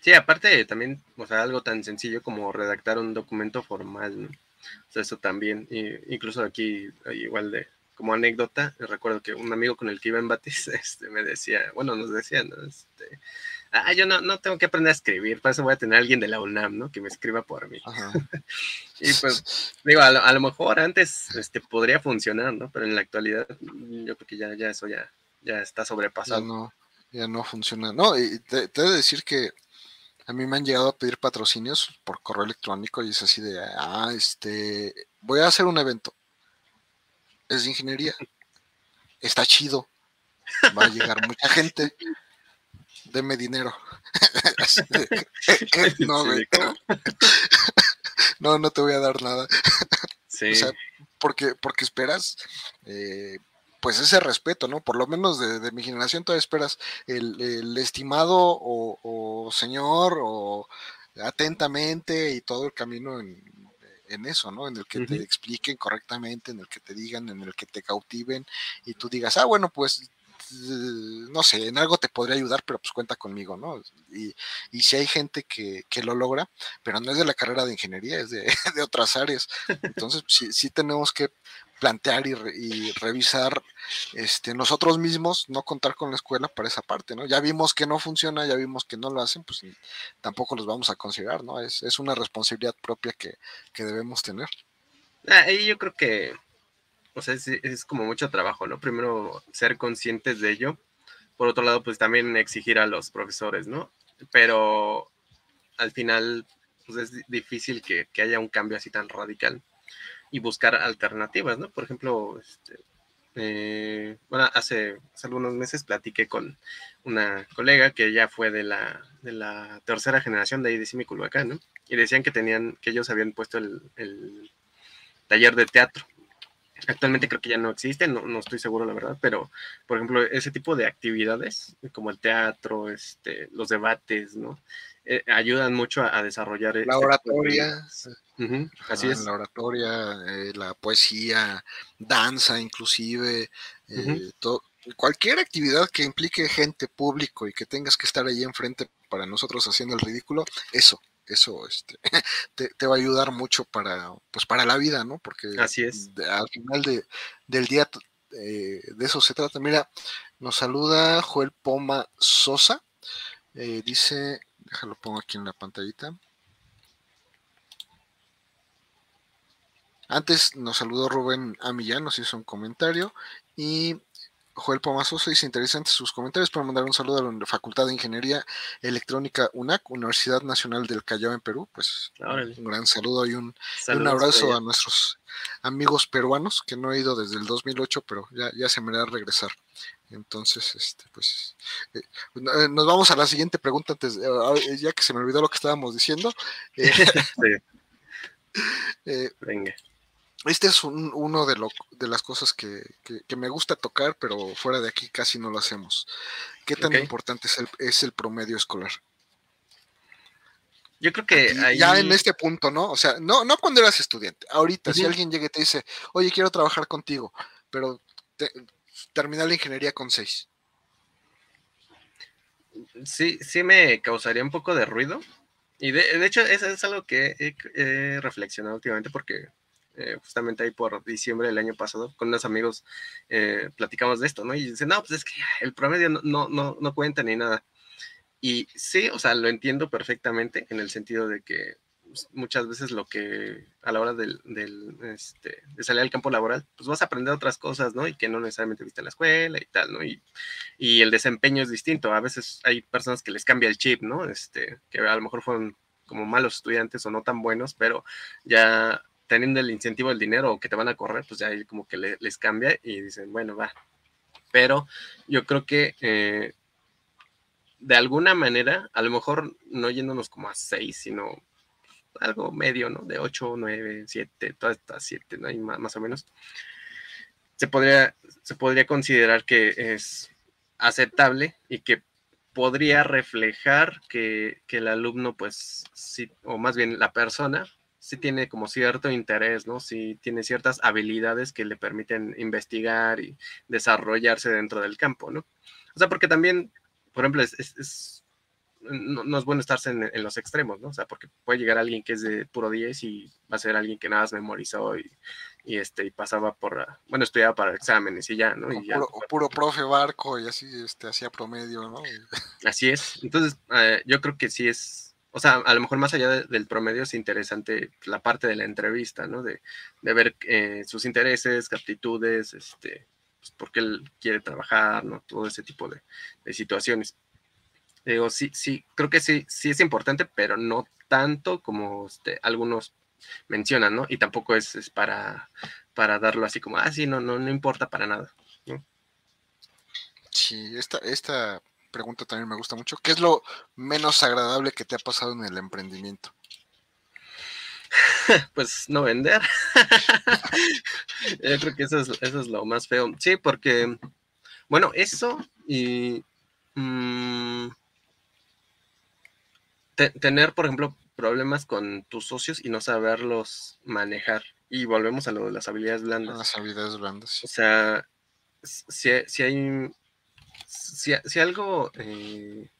Sí, aparte también, o sea, algo tan sencillo como redactar un documento formal, ¿no? O sea, eso también, incluso aquí, igual de, como anécdota, recuerdo que un amigo con el que iba en Batis este, me decía, bueno, nos decía, ¿no? Este, ah, yo no, no tengo que aprender a escribir, por eso voy a tener a alguien de la UNAM, ¿no? Que me escriba por mí. y pues, digo, a lo, mejor antes este, podría funcionar, ¿no? Pero en la actualidad yo creo que ya, ya eso ya, ya está sobrepasado. Ya no, ya no funciona. No, y te, te he de decir que a mí me han llegado a pedir patrocinios por correo electrónico y es así de, ah, este, voy a hacer un evento. Es de ingeniería. Está chido. Va a llegar mucha gente deme dinero. no, no, te voy a dar nada. Sí. porque, porque esperas, eh, pues ese respeto, ¿no? Por lo menos de, mi generación todavía esperas el, estimado o, señor o atentamente y todo el camino en, eso, ¿no? En el que te expliquen correctamente, en el que te digan, en el que te cautiven y tú digas, ah, bueno, pues no sé, en algo te podría ayudar, pero pues cuenta conmigo, ¿no? Y, y si hay gente que, que, lo logra, pero no es de la carrera de ingeniería, es de, de otras áreas. Entonces, sí, sí tenemos que plantear y, revisar este, nosotros mismos, no contar con la escuela para esa parte, ¿no? Ya vimos que no funciona, ya vimos que no lo hacen, pues tampoco los vamos a considerar, ¿no? Es, es una responsabilidad propia que, que debemos tener. Ah, y yo creo que, o sea, es, como mucho trabajo, ¿no? Primero ser conscientes de ello, por otro lado, pues también exigir a los profesores, ¿no? Pero al final, pues es difícil que, que haya un cambio así tan radical y buscar alternativas, ¿no? Por ejemplo, este, eh, bueno, hace, algunos meses platiqué con una colega que ya fue de la, de la tercera generación de IDC Culhuacán, ¿no? Y decían que tenían, que ellos habían puesto el, el taller de teatro. Actualmente creo que ya no existe, no, no, estoy seguro la verdad, pero por ejemplo, ese tipo de actividades, como el teatro, este, los debates, ¿no? Eh, ayudan mucho a, desarrollar. La este oratoria. así es. La oratoria, eh, la poesía, danza inclusive, eh, cualquier actividad que implique gente, público y que tengas que estar ahí enfrente para nosotros haciendo el ridículo, eso, eso este, te, va a ayudar mucho para, pues para la vida, ¿no? Porque Así es. al final de, del día de eso se trata. Mira, nos saluda Joel Poma Sosa. dice, Déjalo, pongo aquí en la pantallita. Antes nos saludó Rubén Amillán, nos hizo un comentario y Joel Pomazoso dice interesantes sus comentarios para mandar un saludo a la Facultad de Ingeniería Electrónica UNAC, Universidad Nacional del Callao en Perú. Pues un gran saludo y un, un abrazo a nuestros amigos peruanos que no he ido desde el 2008, pero ya, ya se me va a regresar. Entonces, este, pues, eh, eh, nos vamos a la siguiente pregunta antes, eh, ya que se me olvidó lo que estábamos diciendo. Venga. Este es uno de, lo, de las cosas que, me gusta tocar, pero fuera de aquí casi no lo hacemos. ¿Qué tan importante es el, es el promedio escolar? Yo creo que ya en este punto, ¿no? O sea, no, no cuando eras estudiante. Ahorita, si alguien llega y te dice, oye, quiero trabajar contigo, pero te, terminar la ingeniería con 6. Sí, sí me causaría un poco de ruido. Y de, hecho, eso es algo que he, reflexionado últimamente porque eh, justamente ahí por diciembre del año pasado, con unos amigos eh, platicamos de esto, ¿no? Y dicen, no, pues es que el promedio no, no, no, cuenta ni nada. Y sí, o sea, lo entiendo perfectamente en el sentido de que pues, muchas veces lo que a la hora este, de salir al campo laboral, pues vas a aprender otras cosas, ¿no? Y que no necesariamente viste en la escuela y tal, ¿no? Y, y el desempeño es distinto. A veces hay personas que les cambia el chip, ¿no? Este, que a lo mejor fueron como malos estudiantes o no tan buenos, pero ya teniendo el incentivo del dinero o que te van a correr, pues ya ahí como que les cambia y dicen, bueno, va. Pero yo creo que eh, de alguna manera, a lo mejor no yéndonos como a seis, sino algo medio, ¿no? De 8, 9, 7, todas estas 7, ¿no? más, o menos. Se podría, se podría considerar que es aceptable y que podría reflejar que, el alumno, pues, sí, o más bien la persona, sí tiene como cierto interés, ¿no? Sí tiene ciertas habilidades que le permiten investigar y desarrollarse dentro del campo, ¿no? O sea, porque también, por ejemplo, es no, es bueno estarse en, los extremos, ¿no? O sea, porque puede llegar alguien que es de puro 10 y va a ser alguien que nada más memorizó y, y este, y pasaba por, bueno, estudiaba para exámenes y ya, ¿no? O, y puro, puro, profe barco y así, este, hacía promedio, ¿no? Así es. Entonces, eh, yo creo que sí es, o sea, a lo mejor más allá del promedio es interesante la parte de la entrevista, ¿no? De, de ver eh, sus intereses, aptitudes, este, pues, por qué él quiere trabajar, ¿no? Todo ese tipo de, situaciones. Digo, sí, sí, creo que sí, sí es importante, pero no tanto como este, algunos mencionan, ¿no? Y tampoco es, para, para darlo así como, ah, sí, no, no, no importa para nada. Sí, esta, esta pregunta también me gusta mucho. ¿Qué es lo menos agradable que te ha pasado en el emprendimiento? pues no vender. Yo creo que eso es, eso es lo más feo. Sí, porque, bueno, eso y mm, tener, por ejemplo, problemas con tus socios y no saberlos manejar. Y volvemos a lo de las habilidades blandas. Las habilidades blandas. O sea, si, si hay. Si, algo. Eh,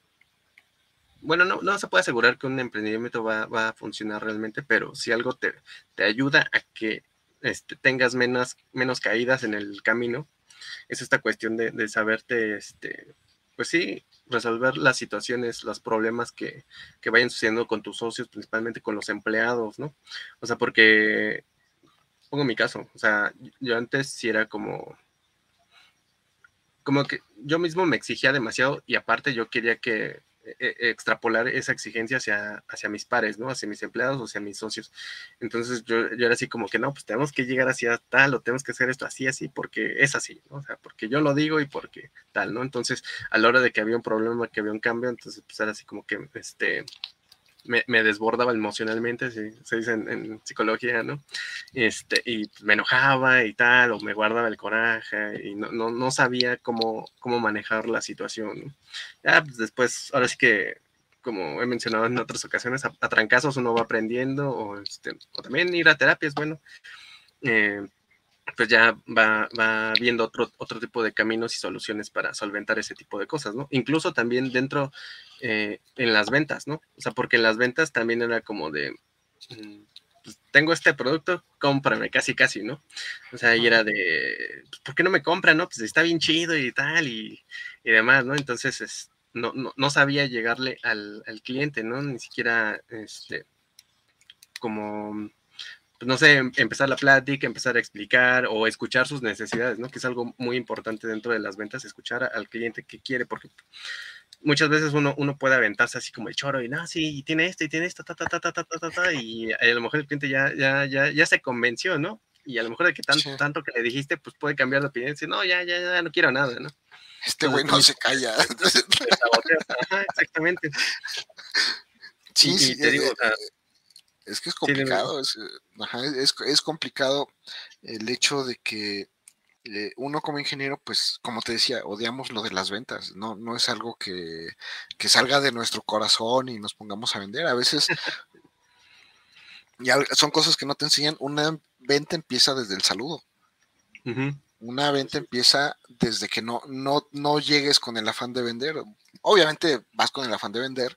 bueno, no, no se puede asegurar que un emprendimiento va, a funcionar realmente, pero si algo te, te ayuda a que este, tengas menos, menos caídas en el camino, es esta cuestión de, de saberte, este, pues sí, resolver las situaciones, los problemas que, que, vayan sucediendo con tus socios, principalmente con los empleados, ¿no? O sea, porque, pongo mi caso, o sea, yo antes sí era como, como que yo mismo me exigía demasiado y aparte yo quería que e, e, extrapolar esa exigencia hacia, hacia mis pares, ¿no? Hacia mis empleados o hacia mis socios. Entonces yo, yo era así como que no, pues tenemos que llegar hacia tal o tenemos que hacer esto así, así, porque es así, ¿no? O sea, porque yo lo digo y porque tal, ¿no? Entonces, a la hora de que había un problema, que había un cambio, entonces pues era así como que, este, me, desbordaba emocionalmente, se dice en, psicología, ¿no? Este, y me enojaba y tal, o me guardaba el coraje y no, no, no sabía cómo, cómo manejar la situación. ¿no? Ya, pues después, ahora sí que, como he mencionado en otras ocasiones, a, trancazos uno va aprendiendo, o, este, o también ir a terapia es bueno. Eh, pues ya va, va viendo otro, otro tipo de caminos y soluciones para solventar ese tipo de cosas, ¿no? Incluso también dentro, eh, en las ventas, ¿no? O sea, porque en las ventas también era como de, mm, pues, tengo este producto, cómprame, casi, casi, ¿no? O sea, y era de, pues, ¿por qué no me compran, no? Pues está bien chido y tal, y, y demás, ¿no? Entonces, es, no, no, no, sabía llegarle al, al cliente, ¿no? Ni siquiera, este, como pues, no sé, em, empezar la plática, empezar a explicar o escuchar sus necesidades, ¿no? Que es algo muy importante dentro de las ventas, escuchar al cliente que quiere, porque muchas veces uno, uno puede aventarse así como el choro y, no, sí, y tiene esto y tiene esto, ta, ta, ta, ta, ta, ta, ta, y a lo mejor el cliente ya, ya, ya, ya se convenció, ¿no? Y a lo mejor de que tanto, tanto que le dijiste, pues puede cambiar de opinión y decir, no, ya, ya, ya, no quiero nada, ¿no? Este güey no se calla. exactamente. Sí, sí, te digo, es que es complicado, es, es, complicado el hecho de que eh, uno como ingeniero, pues como te decía, odiamos lo de las ventas, no, no es algo que, salga de nuestro corazón y nos pongamos a vender. A veces ya son cosas que no te enseñan. Una venta empieza desde el saludo. Una venta empieza desde que no, no, no llegues con el afán de vender. Obviamente vas con el afán de vender,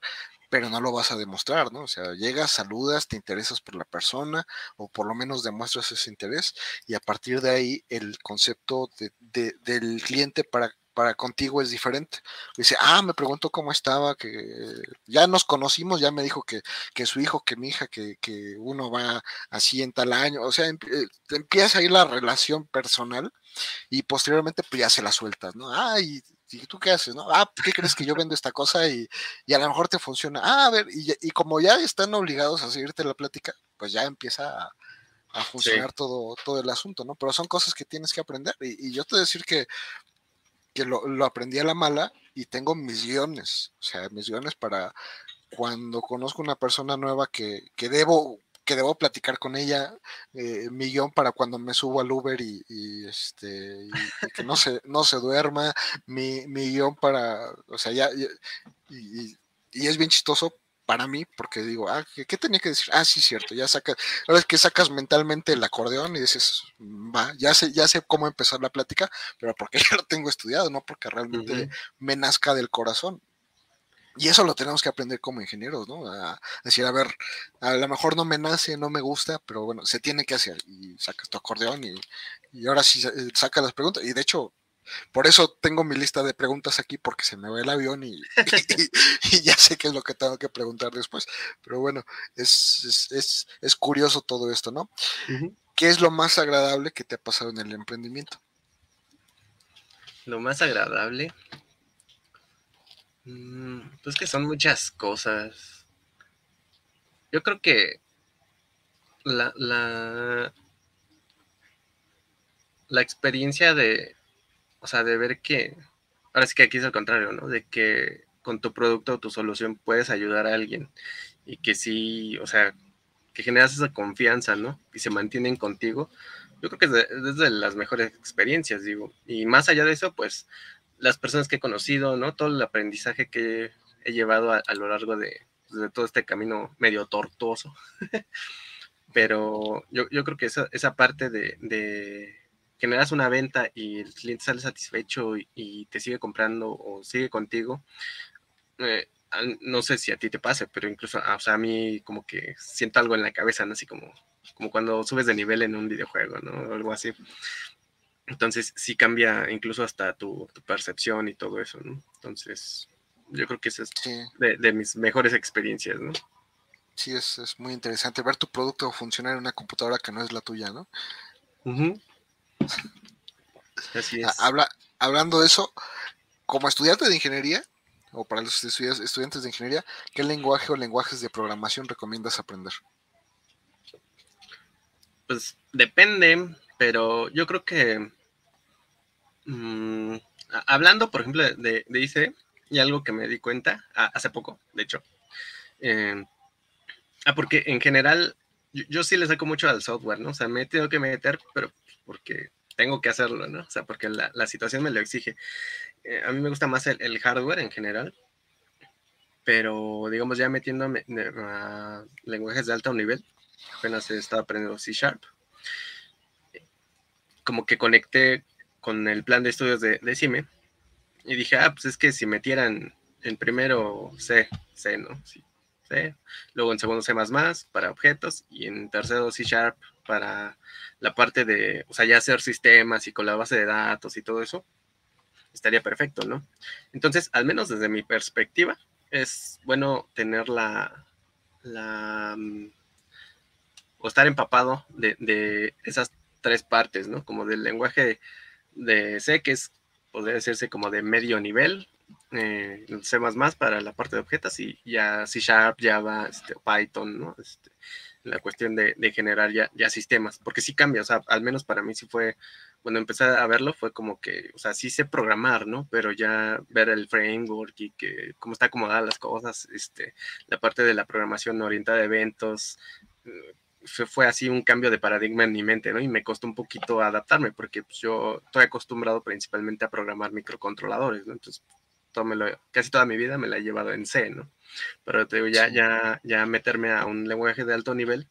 pero no lo vas a demostrar, ¿no? O sea, llegas, saludas, te interesas por la persona o por lo menos demuestras ese interés y a partir de ahí el concepto de, del cliente para, para contigo es diferente. Dice, ah, me preguntó cómo estaba, que ya nos conocimos, ya me dijo que, que su hijo, que mi hija, que, que uno va así en tal año, o sea, eh, empieza ahí la relación personal y posteriormente pues ya se la sueltas, ¿no? Ah, y ¿y tú qué haces? No? Ah, ¿qué crees que yo vendo esta cosa y, a lo mejor te funciona? Ah, a ver, y, como ya están obligados a seguirte la plática, pues ya empieza a, funcionar todo, todo el asunto, ¿no? Pero son cosas que tienes que aprender. Y, yo te decir que, que lo, lo, aprendí a la mala y tengo mis guiones, o sea, mis guiones para cuando conozco una persona nueva que, que debo que debo platicar con ella, eh, mi guion para cuando me subo al Uber y, este que no se, no se duerma, mi, mi guion para, o sea, ya, y, es bien chistoso para mí, porque digo, ah, ¿qué, tenía que decir? Ah, sí, cierto, ya sacas, ahora es que sacas mentalmente el acordeón y dices, va, ya sé, ya sé cómo empezar la plática, pero porque ya lo tengo estudiado, no porque realmente me nazca del corazón. Y eso lo tenemos que aprender como ingenieros, ¿no? A decir, a ver, a lo mejor no me nace, no me gusta, pero bueno, se tiene que hacer. Y sacas tu acordeón y, y ahora sí eh, saca las preguntas. Y de hecho, por eso tengo mi lista de preguntas aquí, porque se me va el avión y, y, ya sé qué es lo que tengo que preguntar después. Pero bueno, es, es, es, curioso todo esto, ¿no? ¿Qué es lo más agradable que te ha pasado en el emprendimiento? Lo más agradable. Mm, pues que son muchas cosas. Yo creo que la, la, la experiencia de, o sea, de ver que, ahora sí que aquí es al contrario, ¿no? De que con tu producto o tu solución puedes ayudar a alguien y que sí, o sea, que generas esa confianza, ¿no? Y se mantienen contigo. Yo creo que es de, las mejores experiencias, digo. Y más allá de eso, pues las personas que he conocido, ¿no? Todo el aprendizaje que he llevado a, lo largo de, pues, de, todo este camino medio tortuoso. Pero yo, yo, creo que esa, esa parte de, de, generas una venta y el cliente sale satisfecho y, te sigue comprando o sigue contigo, eh, no sé si a ti te pase, pero incluso o sea, a mí como que siento algo en la cabeza, ¿no? Así como, como cuando subes de nivel en un videojuego, ¿no? O algo así. Entonces sí cambia incluso hasta tu, percepción y todo eso, ¿no? Entonces yo creo que esa es de, mis mejores experiencias, ¿no? Sí, es, es, muy interesante ver tu producto funcionar en una computadora que no es la tuya, ¿no? Así es. Habla, hablando de eso, como estudiante de ingeniería, o para los estudiantes de ingeniería, ¿qué lenguaje o lenguajes de programación recomiendas aprender? Pues depende, pero yo creo que mm, hablando, por ejemplo, de, de IC, y algo que me di cuenta hace poco, de hecho. Eh, ah, porque en general yo, sí le saco mucho al software, ¿no? O sea, me he tenido que meter, pero porque tengo que hacerlo, ¿no? O sea, porque la, la situación me lo exige. Eh, a mí me gusta más el, hardware en general, pero digamos ya metiéndome a lenguajes de alto nivel, apenas he estado aprendiendo C Sharp, como que conecté con el plan de estudios de, de CIME y dije, ah, pues es que si metieran en primero C, C, ¿no? Sí, C, luego en segundo C para objetos y en tercero C Sharp para la parte de, o sea, ya hacer sistemas y con la base de datos y todo eso, estaría perfecto, ¿no? Entonces, al menos desde mi perspectiva, es bueno tener la, la mm, o estar empapado de, esas tres partes, ¿no? Como del lenguaje de C, que es, podría decirse como de medio nivel, eh, C++ para la parte de objetos y ya C Sharp, Java, este, Python, ¿no? Este, la cuestión de, generar ya, ya, sistemas, porque sí cambia, o sea, al menos para mí sí fue, cuando empecé a verlo fue como que, o sea, sí sé programar, ¿no? Pero ya ver el framework y que cómo está acomodada las cosas, este, la parte de la programación orientada a eventos, fue, así un cambio de paradigma en mi mente, ¿no? Y me costó un poquito adaptarme porque pues, yo estoy acostumbrado principalmente a programar microcontroladores, ¿no? Entonces, todo casi toda mi vida me la he llevado en C, ¿no? Pero te digo, ya, ya, ya meterme a un lenguaje de alto nivel,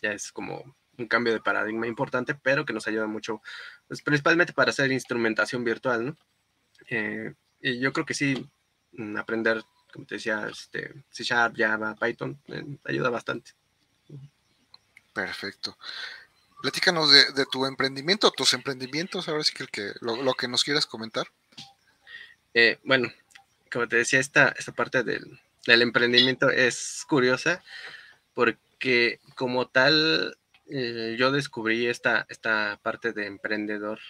ya es como un cambio de paradigma importante, pero que nos ayuda mucho, pues, principalmente para hacer instrumentación virtual, ¿no? Eh, y yo creo que sí, aprender, como te decía, este, C Sharp, Java, Python, eh, ayuda bastante. Perfecto. Platícanos de, tu emprendimiento, tus emprendimientos, ahora sí que, que lo, que nos quieras comentar. Eh, bueno, como te decía, esta, esta parte del, del emprendimiento es curiosa porque como tal eh, yo descubrí esta, esta parte de emprendedor,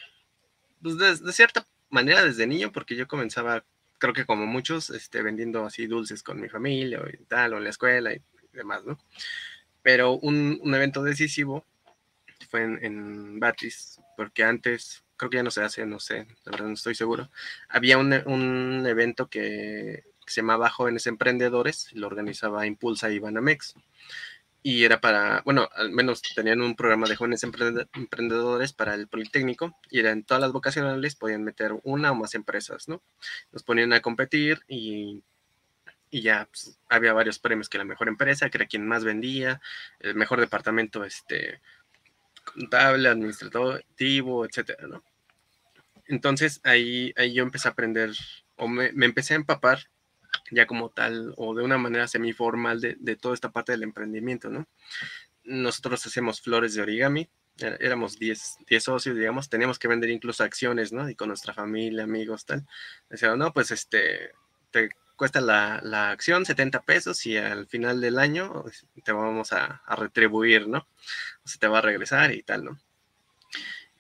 pues de, cierta manera desde niño, porque yo comenzaba, creo que como muchos, este, vendiendo así dulces con mi familia o y tal, o en la escuela y demás, ¿no? Pero un, un evento decisivo fue en, en, Batis, porque antes, creo que ya no se hace, no sé, la verdad no estoy seguro, había un, un evento que, se llamaba Jóvenes Emprendedores, lo organizaba Impulsa y Banamex y era para, bueno, al menos tenían un programa de jóvenes emprendedores para el Politécnico y era en todas las vocacionales podían meter una o más empresas, ¿no? Nos ponían a competir y, y ya pues, había varios premios, que la mejor empresa, que era quien más vendía, el mejor departamento este, contable, administrativo, etcétera, ¿no? Entonces ahí, ahí yo empecé a aprender, o me, me empecé a empapar ya como tal o de una manera semiformal de, de toda esta parte del emprendimiento, ¿no? Nosotros hacemos flores de origami, éramos 10, 10 socios, digamos, teníamos que vender incluso acciones, ¿no? Y con nuestra familia, amigos, tal. Decían, no, pues este, te cuesta la, la, acción 70 pesos y al final del año pues, te vamos a, a, retribuir, ¿no? O se te va a regresar y tal, ¿no?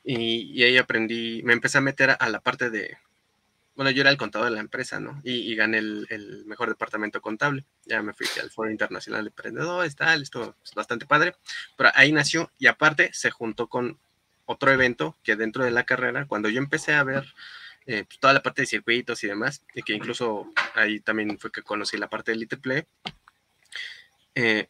Y, y ahí aprendí, me empecé a meter a la parte de, bueno, yo era el contador de la empresa, ¿no? Y, gané el, mejor departamento contable. Ya me fui al Foro Internacional de Emprendedores, tal, esto es bastante padre. Pero ahí nació y aparte se juntó con otro evento que dentro de la carrera, cuando yo empecé a ver eh, pues, toda la parte de circuitos y demás, y que incluso ahí también fue que conocí la parte del ITP, eh,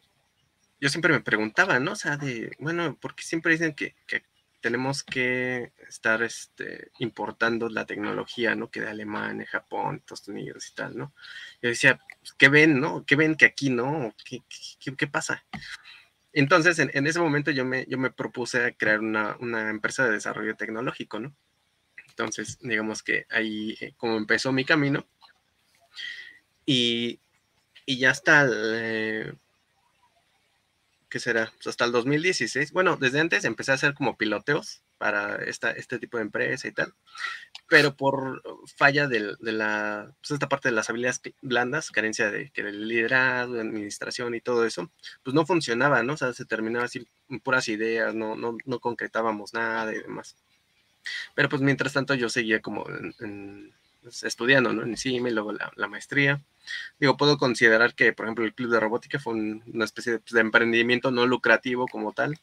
yo siempre me preguntaba, ¿no? O sea, de, bueno, ¿por qué siempre dicen que, que tenemos que estar este, importando la tecnología, ¿no? Que de Alemania, Japón, Estados Unidos y tal, ¿no? Yo decía, pues, ¿qué ven, no? ¿Qué ven que aquí no? ¿Qué, qué, pasa? Entonces, en, ese momento yo me, yo me propuse crear una, una, empresa de desarrollo tecnológico, ¿no? Entonces, digamos que ahí eh, como empezó mi camino y, y ya está eh, ¿qué será? Pues hasta el 2016. Bueno, desde antes empecé a hacer como piloteos para esta, este tipo de empresa y tal, pero por falla de, la, pues esta parte de las habilidades blandas, carencia de, el liderazgo, administración y todo eso, pues no funcionaba, ¿no? O sea, se terminaba así puras ideas, no, no, no concretábamos nada y demás. Pero pues mientras tanto yo seguía como en pues, estudiando, ¿no? En CIME, luego la, maestría. Digo, puedo considerar que, por ejemplo, el club de robótica fue una especie pues, de, emprendimiento no lucrativo como tal,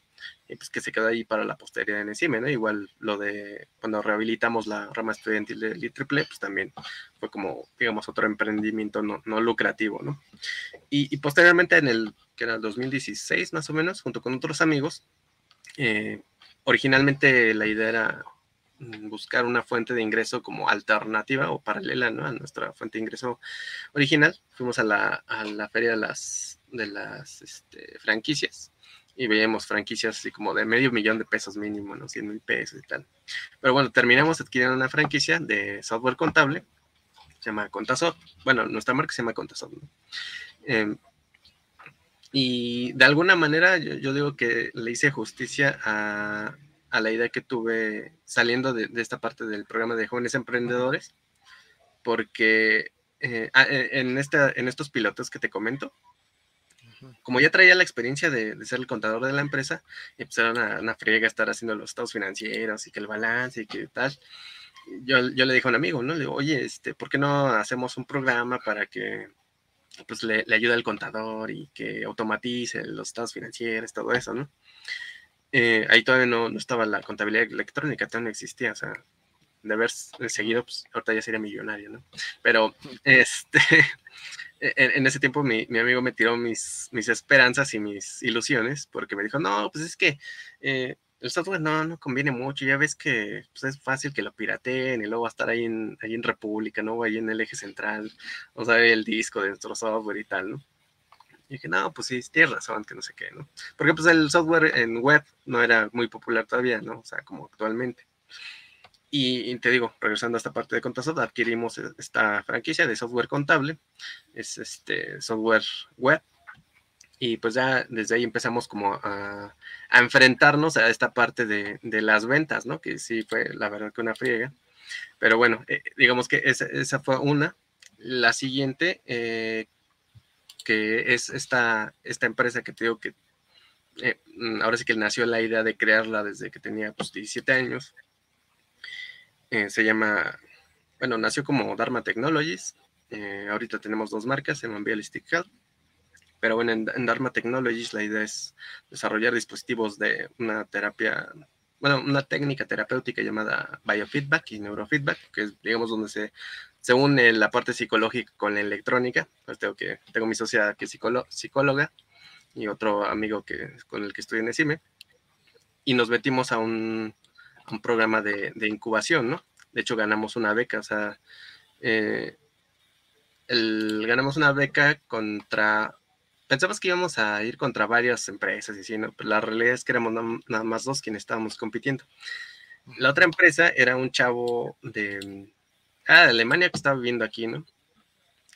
y pues que se quedó ahí para la posteridad en CIME, ¿no? Igual lo de cuando rehabilitamos la rama estudiantil de IEEE, pues también fue como, digamos, otro emprendimiento no, no lucrativo, ¿no? Y, posteriormente en el, que era el 2016 más o menos, junto con otros amigos, eh, originalmente la idea era buscar una fuente de ingreso como alternativa o paralela ¿no? a nuestra fuente de ingreso original. Fuimos a la, a la feria de las, de las este, franquicias y veíamos franquicias así como de medio millón de pesos mínimo, ¿no? 100 mil pesos y tal. Pero bueno, terminamos adquiriendo una franquicia de software contable, se llama Contasoft. Bueno, nuestra marca se llama Contasoft, ¿no? Em, y de alguna manera yo, digo que le hice justicia a, a la idea que tuve saliendo de, esta parte del programa de jóvenes emprendedores, porque eh, ah, eh, en, esta, en estos pilotos que te comento, como ya traía la experiencia de, ser el contador de la empresa, empezaron a una friega estar haciendo los estados financieros y que el balance y que tal. Yo, yo le dije a un amigo, ¿no? Le digo, oye, este, ¿por qué no hacemos un programa para que pues le, le ayude al contador y que automatice los estados financieros, todo eso, ¿no? Eh, ahí todavía no, no, estaba la contabilidad electrónica, todavía no existía, o sea, de haber seguido, pues ahorita ya sería millonario, ¿no? Pero, este, en, ese tiempo mi, mi, amigo me tiró mis, mis esperanzas y mis ilusiones, porque me dijo, no, pues es que eh, el software no, no conviene mucho, ya ves que pues, es fácil que lo pirateen y luego va a estar ahí en, ahí en República, ¿no? Ahí en el eje central, o sea, el disco de nuestro software y tal, ¿no? Y dije, no, pues sí, tienes razón, que no sé qué, ¿no? Porque pues el software en web no era muy popular todavía, ¿no? O sea, como actualmente. Y, te digo, regresando a esta parte de Contasoft, adquirimos e, esta franquicia de software contable, es este software web, y pues ya desde ahí empezamos como a, enfrentarnos a esta parte de, las ventas, ¿no? Que sí fue la verdad que una friega. Pero bueno, eh, digamos que esa, esa, fue una. La siguiente, eh, que es esta, esta empresa que te digo que eh, mm, ahora sí que nació la idea de crearla desde que tenía pues, 17 años. Eh, se llama, bueno, nació como Dharma Technologies. Eh, ahorita tenemos dos marcas, llaman Bialistic Health. Pero bueno, en, Dharma Technologies la idea es desarrollar dispositivos de una terapia, bueno, una técnica terapéutica llamada biofeedback y neurofeedback, que es, digamos, donde se se une la parte psicológica con la electrónica. Pues tengo, que, tengo mi sociedad que es psicóloga y otro amigo que, con el que estoy en el CIME. Y nos metimos a un, programa de, incubación, ¿no? De hecho, ganamos una beca, o sea, eh, ganamos una beca contra... Pensamos que íbamos a ir contra varias empresas y así, ¿no? Pero la realidad es que éramos nada más dos quienes estábamos compitiendo. La otra empresa era un chavo de, ah, de Alemania que estaba viviendo aquí, ¿no?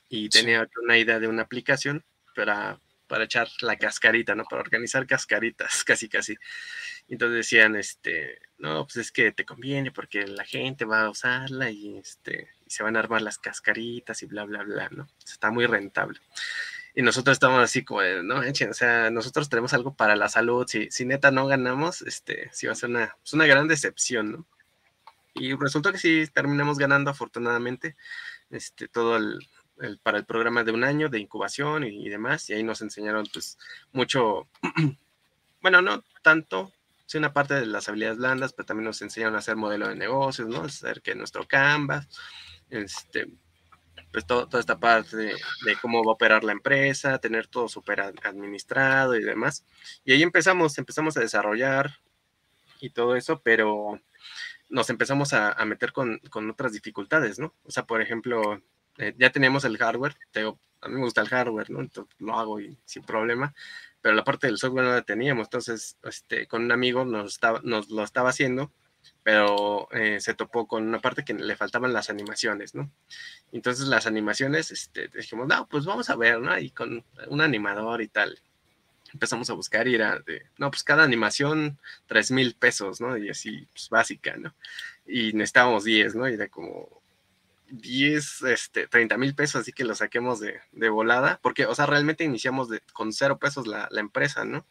Y tenía una idea de una aplicación para, para echar la cascarita, ¿no? Para organizar cascaritas, casi, casi. Entonces decían, este, no, pues es que te conviene porque la gente va a usarla y, este, y se van a armar las cascaritas y bla, bla, bla, ¿no? Está muy rentable. Y nosotros estamos así como, no, o sea, nosotros tenemos algo para la salud. Si, si neta no ganamos, este, sí va a ser una, pues una gran decepción, ¿no? Y resultó que sí terminamos ganando afortunadamente este, todo el, para el programa de un año de incubación y, demás. Y ahí nos enseñaron pues mucho, bueno, no tanto, sí una parte de las habilidades blandas, pero también nos enseñaron a hacer modelo de negocios, ¿no? Hacer que nuestro Canvas, este, pues toda esta parte de, cómo va a operar la empresa, tener todo súper administrado y demás. Y ahí empezamos, empezamos a desarrollar y todo eso, pero nos empezamos a, meter con, otras dificultades, ¿no? O sea, por ejemplo, eh, ya teníamos el hardware, a mí me gusta el hardware, ¿no? Entonces lo hago sin problema, pero la parte del software no la teníamos, entonces este, con un amigo nos, estaba, nos lo estaba haciendo, pero eh, se topó con una parte que le faltaban las animaciones, ¿no? Entonces las animaciones, este, dijimos, no, pues vamos a ver, ¿no? Y con un animador y tal. Empezamos a buscar y era de, no, pues cada animación, tres mil pesos, ¿no? Y así, pues básica, ¿no? Y necesitábamos 10, ¿no? Y era como, 10, este, 30 mil pesos, así que lo saquemos de, volada, porque, o sea, realmente iniciamos con cero pesos la, empresa, ¿no?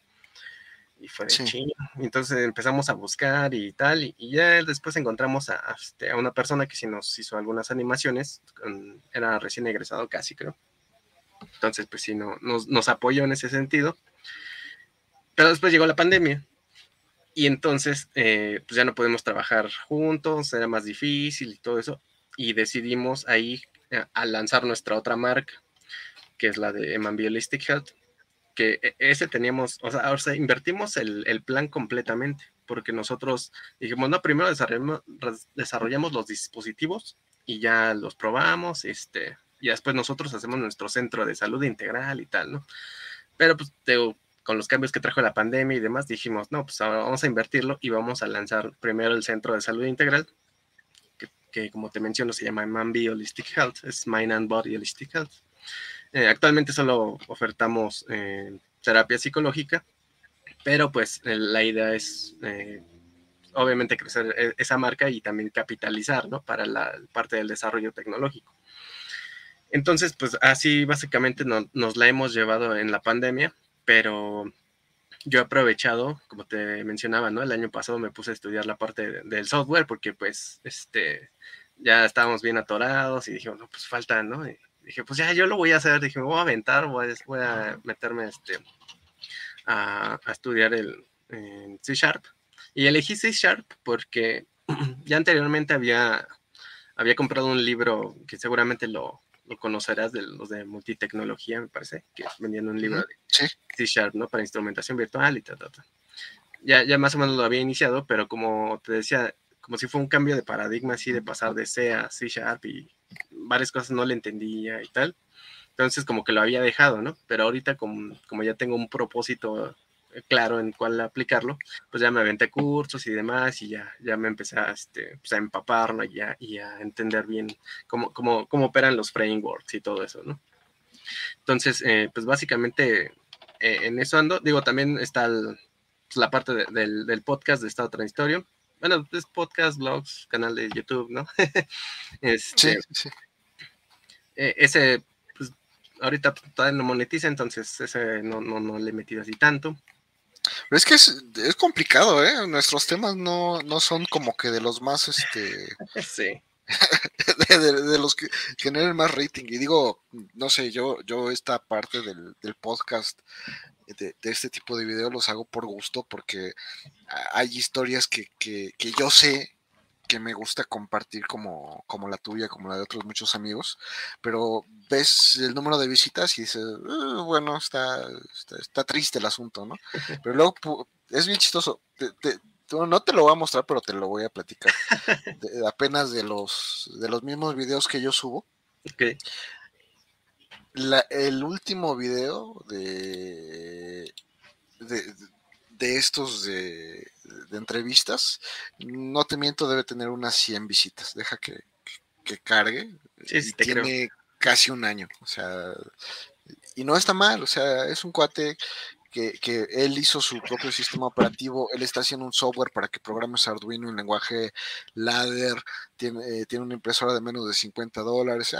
Y fue de Entonces empezamos a buscar y tal, y, ya después encontramos este, a, una persona que sí nos hizo algunas animaciones, era recién egresado casi, creo. Entonces, pues sí, no, nos, apoyó en ese sentido. Pero después llegó la pandemia. Y entonces, eh, pues ya no podemos trabajar juntos, era más difícil y todo eso y decidimos ahí eh, a lanzar nuestra otra marca, que es la de Eman Biolistic Health, que e, ese teníamos, o sea, o sea invertimos el, el, plan completamente, porque nosotros dijimos, no, primero desarrollamos, desarrollamos los dispositivos y ya los probamos, este, y después nosotros hacemos nuestro centro de salud integral y tal, ¿no? Pero pues con los cambios que trajo la pandemia y demás, dijimos, no, pues vamos a invertirlo y vamos a lanzar primero el centro de salud integral que como te menciono se llama Mambi Holistic Health, es Mind and Body Holistic Health. Eh, actualmente solo ofertamos eh, terapia psicológica, pero pues eh, la idea es obviamente crecer e, esa marca y también capitalizar, ¿no? Para la parte del desarrollo tecnológico. Entonces, pues así básicamente nos la hemos llevado en la pandemia, pero yo he aprovechado, como te mencionaba, ¿no? El año pasado me puse a estudiar la parte del software porque pues, este, ya estábamos bien atorados y dije, no, pues falta, ¿no? Y dije, pues ya, yo lo voy a hacer, dije, me voy a aventar, voy a, meterme este, a, estudiar el C Sharp. Y elegí C Sharp porque ya anteriormente había, había comprado un libro que seguramente lo, lo conocerás de los de multitecnología, me parece, que vendían un libro de C Sharp, ¿no? Para instrumentación virtual y tal, tal, tal. Ya, ya más o menos lo había iniciado, pero como te decía, como si fue un cambio de paradigma así de pasar de C a C Sharp y varias cosas no le entendía y tal. Entonces como que lo había dejado, ¿no? Pero ahorita como, como ya tengo un propósito claro en cuál aplicarlo, pues ya me aventé cursos y demás y ya, ya me empecé a, este, pues a empaparlo y a, y a entender bien cómo, cómo, cómo, operan los frameworks y todo eso, ¿no? Entonces, eh, pues básicamente eh, en eso ando. Digo, también está pues, la parte del, del, podcast de Estado Transitorio. Bueno, es podcast, blogs, canal de YouTube, ¿no? este, sí, sí. Eh, ese, pues ahorita todavía no monetiza, entonces ese no, no, no le he metido así tanto. Pero es que es, es complicado, ¿eh? Nuestros temas no, no, son como que de los más, este... Sí. de, los que generen más rating. Y digo, no sé, yo, yo esta parte del, del podcast de, este tipo de videos los hago por gusto porque hay historias que, que, que yo sé que me gusta compartir como, como la tuya, como la de otros muchos amigos, pero ves el número de visitas y dices, uh, bueno, está, está, triste el asunto, ¿no? Pero luego es bien chistoso. no te lo voy a mostrar, pero te lo voy a platicar. apenas de los, de los mismos videos que yo subo. el último video de, de, de estos de, entrevistas, no te miento, debe tener unas 100 visitas. Deja que, cargue. tiene casi un año. O sea, y no está mal. O sea, es un cuate que, él hizo su propio sistema operativo, él está haciendo un software para que programes Arduino en lenguaje ladder, tiene, eh, tiene una impresora de menos de 50 dólares,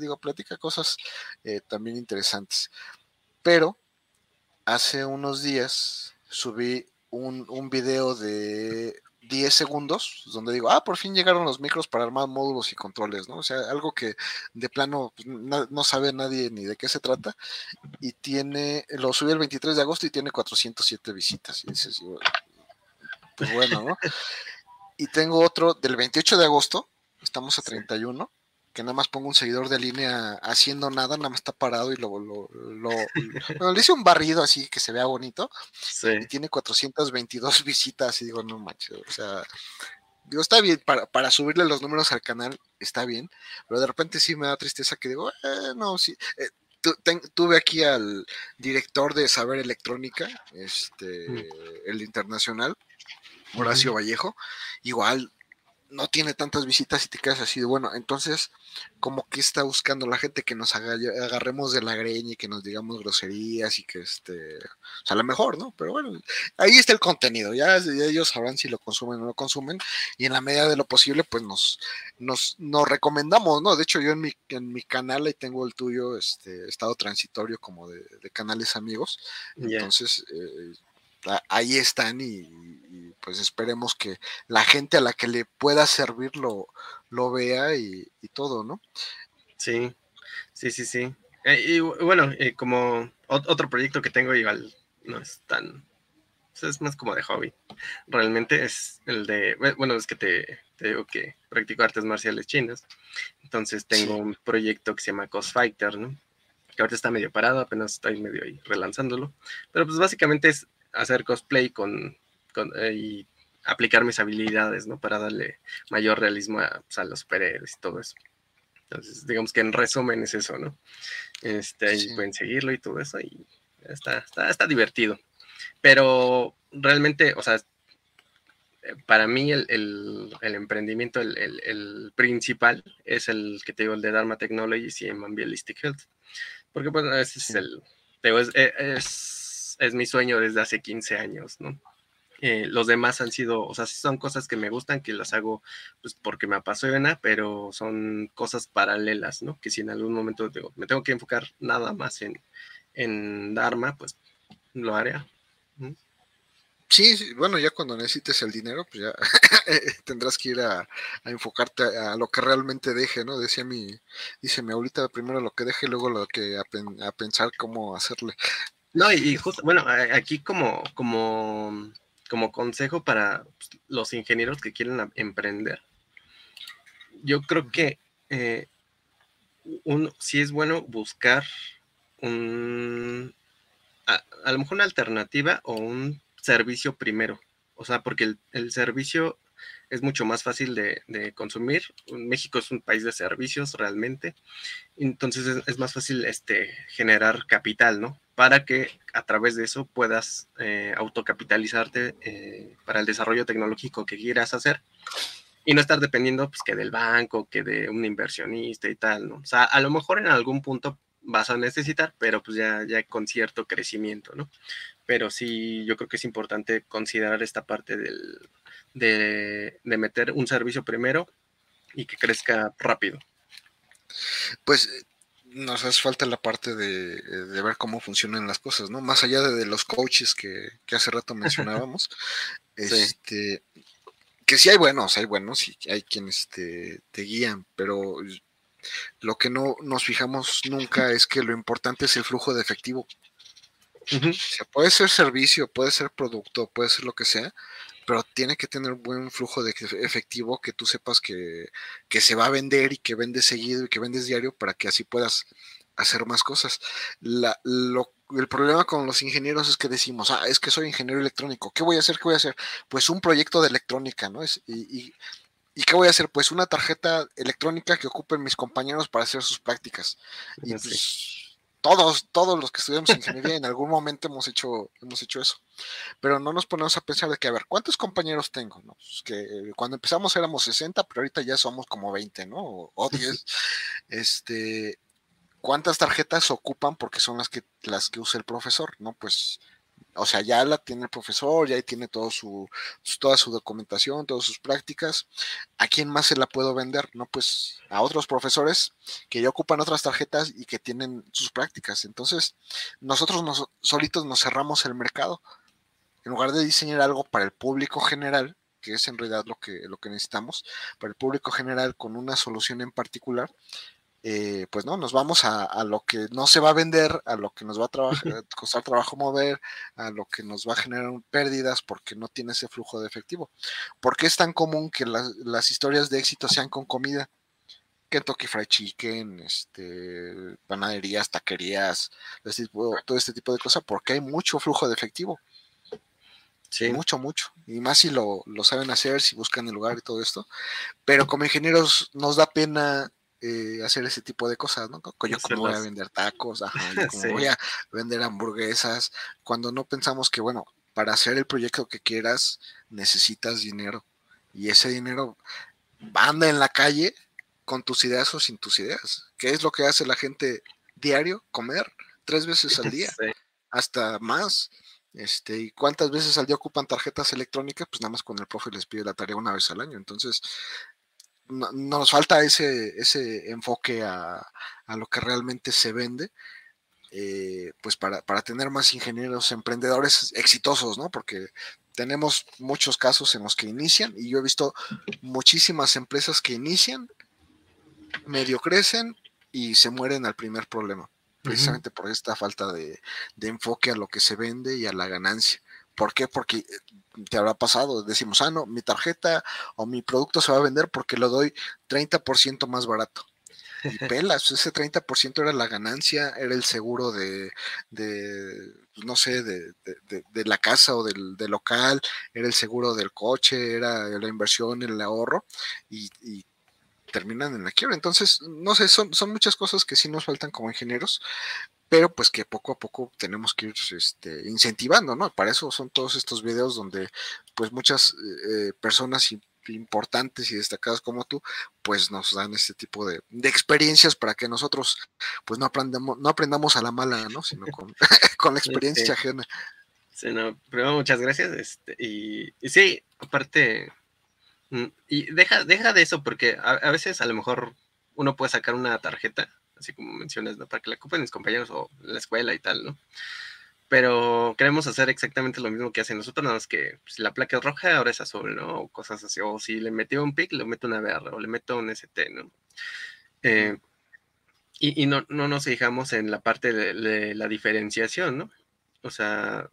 digo, platica cosas eh, también interesantes. Pero hace unos días subí un, un video de 10 segundos, donde digo, ah, por fin llegaron los micros para armar módulos y controles, ¿no? O sea, algo que de plano pues, no, sabe nadie ni de qué se trata. Y tiene, lo subí el 23 de agosto y tiene 407 visitas. Y dices, pues bueno, ¿no? Y tengo otro del 28 de agosto, estamos a 31, que nada más pongo un seguidor de línea haciendo nada, nada más está parado y lo, lo, lo, le hice un barrido así que se vea bonito. Y tiene 422 visitas y digo, no manches, o sea, digo, está bien, para, para, subirle los números al canal está bien, pero de repente sí me da tristeza que digo, eh, no, sí. Eh, tuve aquí al director de Saber Electrónica, este, mm. el internacional, Horacio Vallejo, igual no tiene tantas visitas y te quedas así de bueno. Entonces, como que está buscando la gente que nos agarremos de la greña y que nos digamos groserías y que este, o sea, a lo mejor, ¿no? Pero bueno, ahí está el contenido, ya, ellos sabrán si lo consumen o no lo consumen y en la medida de lo posible, pues nos, nos, nos recomendamos, ¿no? De hecho, yo en mi, en mi canal ahí tengo el tuyo, este, estado transitorio como de, canales amigos, entonces... Eh, ahí están y, pues esperemos que la gente a la que le pueda servir lo, lo vea y, todo, ¿no? Sí, sí, sí, sí. Eh, y bueno, eh, como otro proyecto que tengo igual no es tan, es más como de hobby. Realmente es el de, bueno, es que te, digo que practico artes marciales chinas. Entonces tengo un proyecto que se llama Cos Fighter, ¿no? Que ahorita está medio parado, apenas estoy medio ahí relanzándolo. Pero pues básicamente es hacer cosplay con, eh, y aplicar mis habilidades, ¿no? Para darle mayor realismo a, pues, los superhéroes y todo eso. Entonces, digamos que en resumen es eso, ¿no? Este, ahí pueden seguirlo y todo eso, y está, está, está divertido. Pero realmente, o sea, para mí el, el, emprendimiento, el, el, principal, es el que te digo, el de Dharma Technologies y Ambientalistic Health. Porque, bueno, ese es el, es, es es mi sueño desde hace 15 años, ¿no? Eh, los demás han sido, o sea, son cosas que me gustan, que las hago pues porque me apasiona, pero son cosas paralelas, ¿no? Que si en algún momento digo, me tengo que enfocar nada más en, en Dharma, pues lo haré. Sí, bueno, ya cuando necesites el dinero, pues ya tendrás que ir a, enfocarte a, lo que realmente deje, ¿no? Decía mi, dice mi ahorita primero lo que deje, luego lo que a pensar cómo hacerle. No, y, justo, bueno, aquí como, como, como consejo para pues, los ingenieros que quieren emprender, yo creo que eh, uno, sí es bueno buscar un, a, lo mejor una alternativa o un servicio primero. O sea, porque el, el servicio es mucho más fácil de, consumir. México es un país de servicios realmente, entonces es, más fácil este, generar capital, ¿no? Para que a través de eso puedas eh, autocapitalizarte eh, para el desarrollo tecnológico que quieras hacer y no estar dependiendo pues, que del banco, que de un inversionista y tal, ¿no? O sea, a lo mejor en algún punto vas a necesitar, pero pues ya, ya con cierto crecimiento, ¿no? Pero sí, yo creo que es importante considerar esta parte del, de, meter un servicio primero y que crezca rápido. Pues nos hace falta la parte de, ver cómo funcionan las cosas, ¿no? Más allá de, los coaches que, hace rato mencionábamos, este, que sí hay buenos, hay buenos y hay quienes te, te, guían, pero lo que no nos fijamos nunca es que lo importante es el flujo de efectivo. o sea, puede ser servicio, puede ser producto, puede ser lo que sea, pero tiene que tener buen flujo de efectivo que tú sepas que, se va a vender y que vendes seguido y que vendes diario para que así puedas hacer más cosas. La, lo, el problema con los ingenieros es que decimos, ah, es que soy ingeniero electrónico, ¿qué voy a hacer? ¿Qué voy a hacer? Pues un proyecto de electrónica, ¿no? Es, y, y, qué voy a hacer? Pues una tarjeta electrónica que ocupen mis compañeros para hacer sus prácticas. Y pues, todos, todos los que estudiamos ingeniería en algún momento hemos hecho, hemos hecho eso. Pero no nos ponemos a pensar de que, a ver, ¿cuántos compañeros tengo? No? Pues que cuando empezamos éramos 60, pero ahorita ya somos como 20, ¿no? O, 10. este, ¿cuántas tarjetas ocupan? Porque son las que, las que usa el profesor, ¿no? Pues o sea, ya la tiene el profesor, ya tiene todo su, toda su documentación, todas sus prácticas. ¿A quién más se la puedo vender? No, pues a otros profesores que ya ocupan otras tarjetas y que tienen sus prácticas. Entonces, nosotros nos, solitos nos cerramos el mercado. En lugar de diseñar algo para el público general, que es en realidad lo que, lo que necesitamos, para el público general con una solución en particular, eh, pues no, nos vamos a, lo que no se va a vender, a lo que nos va a trabajar, costar trabajo mover, a lo que nos va a generar pérdidas porque no tiene ese flujo de efectivo. ¿Por qué es tan común que las, historias de éxito sean con comida? Kentucky Fried Chicken, este, panaderías, taquerías, todo este tipo de cosas, porque hay mucho flujo de efectivo. Sí. Mucho, mucho. Y más si lo, saben hacer, si buscan el lugar y todo esto. Pero como ingenieros nos da pena eh, hacer ese tipo de cosas, ¿no? Yo como voy a vender tacos, ajá, como voy a vender hamburguesas, cuando no pensamos que, bueno, para hacer el proyecto que quieras necesitas dinero. Y ese dinero anda en la calle con tus ideas o sin tus ideas. ¿Qué es lo que hace la gente diario? Comer tres veces al día, hasta más. Este, ¿y cuántas veces al día ocupan tarjetas electrónicas? Pues nada más con el profe les pide la tarea una vez al año. Entonces, no, nos falta ese, ese enfoque a, a, lo que realmente se vende, eh, pues para, para, tener más ingenieros emprendedores exitosos, ¿no? Porque tenemos muchos casos en los que inician y yo he visto muchísimas empresas que inician, medio crecen y se mueren al primer problema precisamente por esta falta de, enfoque a lo que se vende y a la ganancia. ¿Por qué? Porque te habrá pasado, decimos, ah, no, mi tarjeta o mi producto se va a vender porque lo doy 30% más barato. Y pelas, ese 30% era la ganancia, era el seguro de, de pues, no sé, de, de, la casa o del, local, era el seguro del coche, era la inversión, el ahorro, y, y terminan en la quiebra. Entonces, no sé, son, son muchas cosas que sí nos faltan como ingenieros, pero pues que poco a poco tenemos que ir este, incentivando, ¿no? Para eso son todos estos videos donde pues muchas eh, personas importantes y destacadas como tú, pues nos dan este tipo de, experiencias para que nosotros pues no aprendamos, no aprendamos a la mala, ¿no? Sino con, con la experiencia ajena. Sí, no, primero muchas gracias. Este, y, y sí, aparte, Mm, y deja, deja de eso, porque a, veces a lo mejor uno puede sacar una tarjeta, así como mencionas, ¿no? Para que la ocupen mis compañeros o la escuela y tal, ¿no? Pero queremos hacer exactamente lo mismo que hacen nosotros, nada más que si la placa es roja, ahora es azul, ¿no? O cosas así. O si le metió un PIC, le meto una VR o le meto un ST, ¿no? Eh, y, no, no, nos fijamos en la parte de, la diferenciación, ¿no? O sea,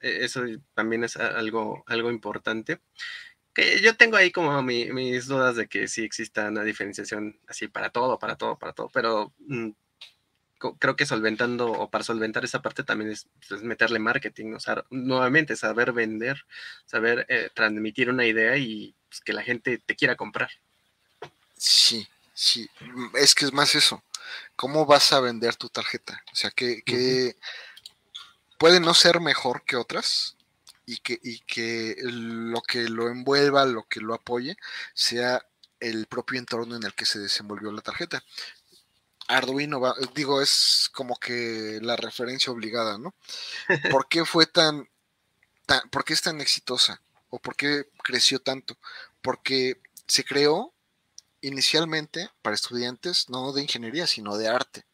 e, eso también es algo, algo importante que yo tengo ahí como mis dudas de que sí exista una diferenciación así para todo, para todo, para todo, pero mm, creo que solventando o para solventar esa parte también es, pues, meterle marketing, o sea, nuevamente saber vender, saber eh, transmitir una idea y pues, que la gente te quiera comprar. Sí, sí, mm, es que es más eso. ¿Cómo vas a vender tu tarjeta? O sea, que, que puede no ser mejor que otras, y que, y que lo que lo envuelva, lo que lo apoye, sea el propio entorno en el que se desenvolvió la tarjeta. Arduino, digo, es como que la referencia obligada, ¿no? ¿Por qué fue tan, tan, por qué es tan exitosa? ¿O por qué creció tanto? Porque se creó inicialmente para estudiantes no de ingeniería, sino de arte.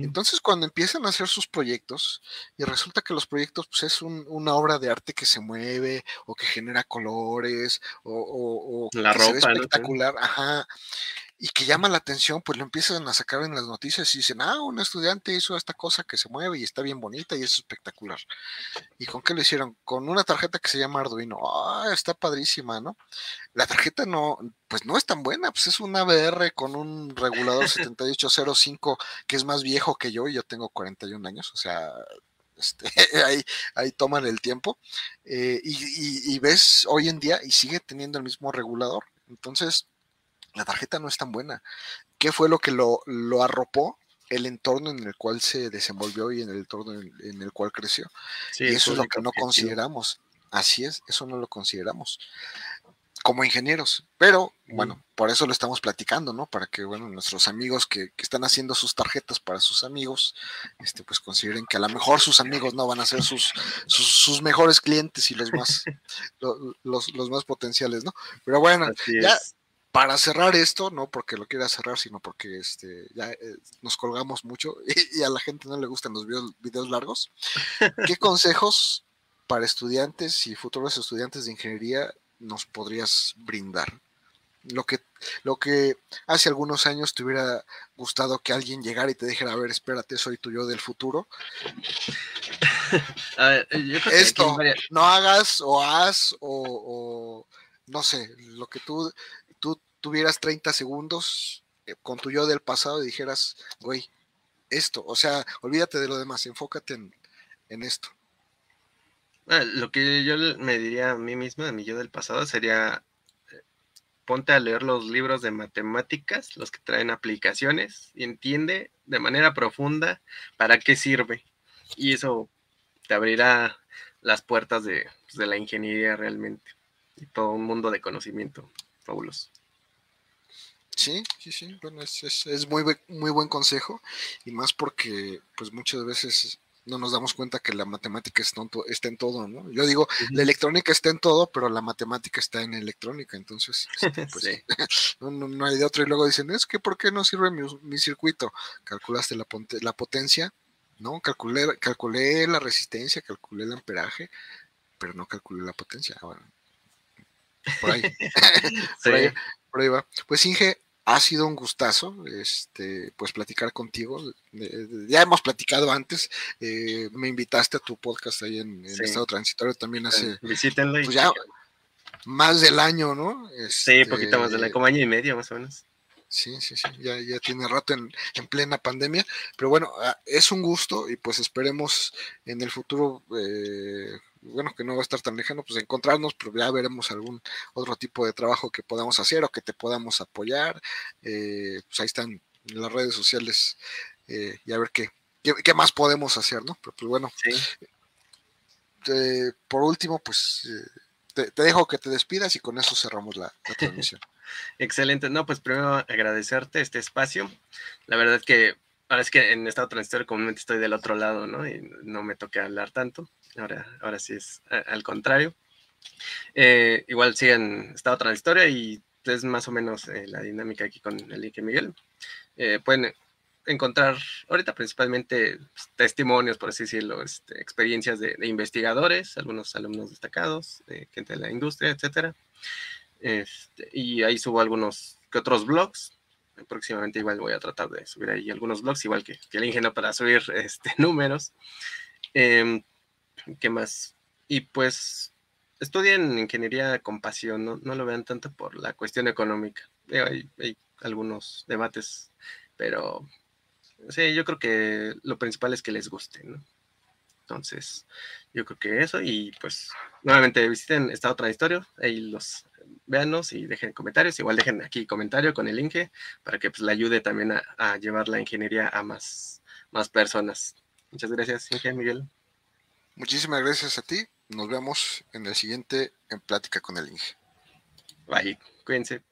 Entonces, cuando empiezan a hacer sus proyectos, y resulta que los proyectos pues, es una obra de arte que se mueve, o que genera colores, o, La que ropa, espectacular, ajá, y que llama la atención, pues lo empiezan a sacar en las noticias y dicen, ah, un estudiante hizo esta cosa que se mueve y está bien bonita y es espectacular. ¿Y con qué lo hicieron? Con una tarjeta que se llama Arduino. Ah, está padrísima, ¿no? La tarjeta no, pues no es tan buena, pues es una VR con un regulador 7805 que es más viejo que yo y yo tengo 41 años, o sea, este, ahí, ahí toman el tiempo. Eh, y, y ves hoy en día y sigue teniendo el mismo regulador. Entonces, la tarjeta no es tan buena. ¿Qué fue lo que lo, lo arropó? El entorno en el cual se desenvolvió y en el entorno en, el cual creció. y eso es lo que no consideramos. Así es, eso no lo consideramos como ingenieros. Pero bueno, por eso lo estamos platicando, ¿no? Para que, bueno, nuestros amigos que, están haciendo sus tarjetas para sus amigos, este, pues consideren que a lo mejor sus amigos no van a ser sus, sus, mejores clientes y los más, los, los, más potenciales, ¿no? Pero bueno, ya, para cerrar esto, no porque lo quiera cerrar, sino porque este, ya eh, nos colgamos mucho y, a la gente no le gustan los videos, largos, ¿qué consejos para estudiantes y futuros estudiantes de ingeniería nos podrías brindar? Lo que, lo que hace algunos años te hubiera gustado que alguien llegara y te dijera, a ver, espérate, soy tu yo del futuro. Esto, no hagas o haz o, o no sé, lo que tú tuvieras 30 segundos eh, con tu yo del pasado y dijeras, güey, esto, o sea, olvídate de lo demás, enfócate en, esto. Ah, lo que yo me diría a mí mismo, a mi yo del pasado, sería eh, ponte a leer los libros de matemáticas, los que traen aplicaciones, y entiende de manera profunda para qué sirve. Y eso te abrirá las puertas de, pues, de la ingeniería realmente. Y todo un mundo de conocimiento fabuloso. Sí, sí, sí, bueno, es, es, muy, muy buen consejo y más porque pues muchas veces no nos damos cuenta que la matemática está en, todo, ¿no? Yo digo, la electrónica está en todo, pero la matemática está en electrónica, entonces, pues, no, hay de otro. Y luego dicen, es que ¿por qué no sirve mi, circuito? Calculaste la, la potencia, ¿no? Calculé, calculé la resistencia, calculé el amperaje, pero no calculé la potencia. Bueno, por ahí. por, ahí por ahí va. Pues Inge, ha sido un gustazo, este, pues platicar contigo. ya hemos platicado antes, eh, me invitaste a tu podcast ahí en, Estado Transitorio también hace. Visítenlo. Pues ya más del año, ¿no? sí, poquito más del año, como año y medio más o menos. Sí, sí, sí, ya, ya tiene rato en, en, plena pandemia, pero bueno, ah, es un gusto y pues esperemos en el futuro eh, bueno, que no va a estar tan lejano, pues encontrarnos, pero ya veremos algún otro tipo de trabajo que podamos hacer o que te podamos apoyar. Eh, pues ahí están las redes sociales eh, y a ver qué, qué, más podemos hacer, ¿no? Pero pues bueno, eh, por último, pues te, dejo que te despidas y con eso cerramos la, transmisión. Excelente, no, pues primero agradecerte este espacio. La verdad que ahora es que en estado transitorio comúnmente estoy del otro lado, ¿no? Y no me toca hablar tanto. Ahora, ahora sí es al contrario. Eh, igual siguen estado transitoria y es más o menos eh, la dinámica aquí con el Ike Miguel. Eh, pueden encontrar ahorita principalmente pues, testimonios, por así decirlo, este, experiencias de, investigadores, algunos alumnos destacados, gente de la industria, etcétera. Este, y ahí subo algunos que otros blogs. Próximamente igual voy a tratar de subir ahí algunos blogs, igual que, que el ingenio para subir este, números. Em, ¿Qué más? Y pues estudien ingeniería con pasión, no, no lo vean tanto por la cuestión económica. Hay, hay, algunos debates, pero sí, yo creo que lo principal es que les guste, ¿no? Entonces, yo creo que eso, y pues nuevamente visiten Estado Transitorio, ahí los véanos y dejen comentarios, igual dejen aquí comentario con el link para que pues le ayude también a, a llevar la ingeniería a más, más personas. Muchas gracias, Inge Miguel. Muchísimas gracias a ti. Nos vemos en el siguiente en Plática con el Inge. Bye. Cuídense.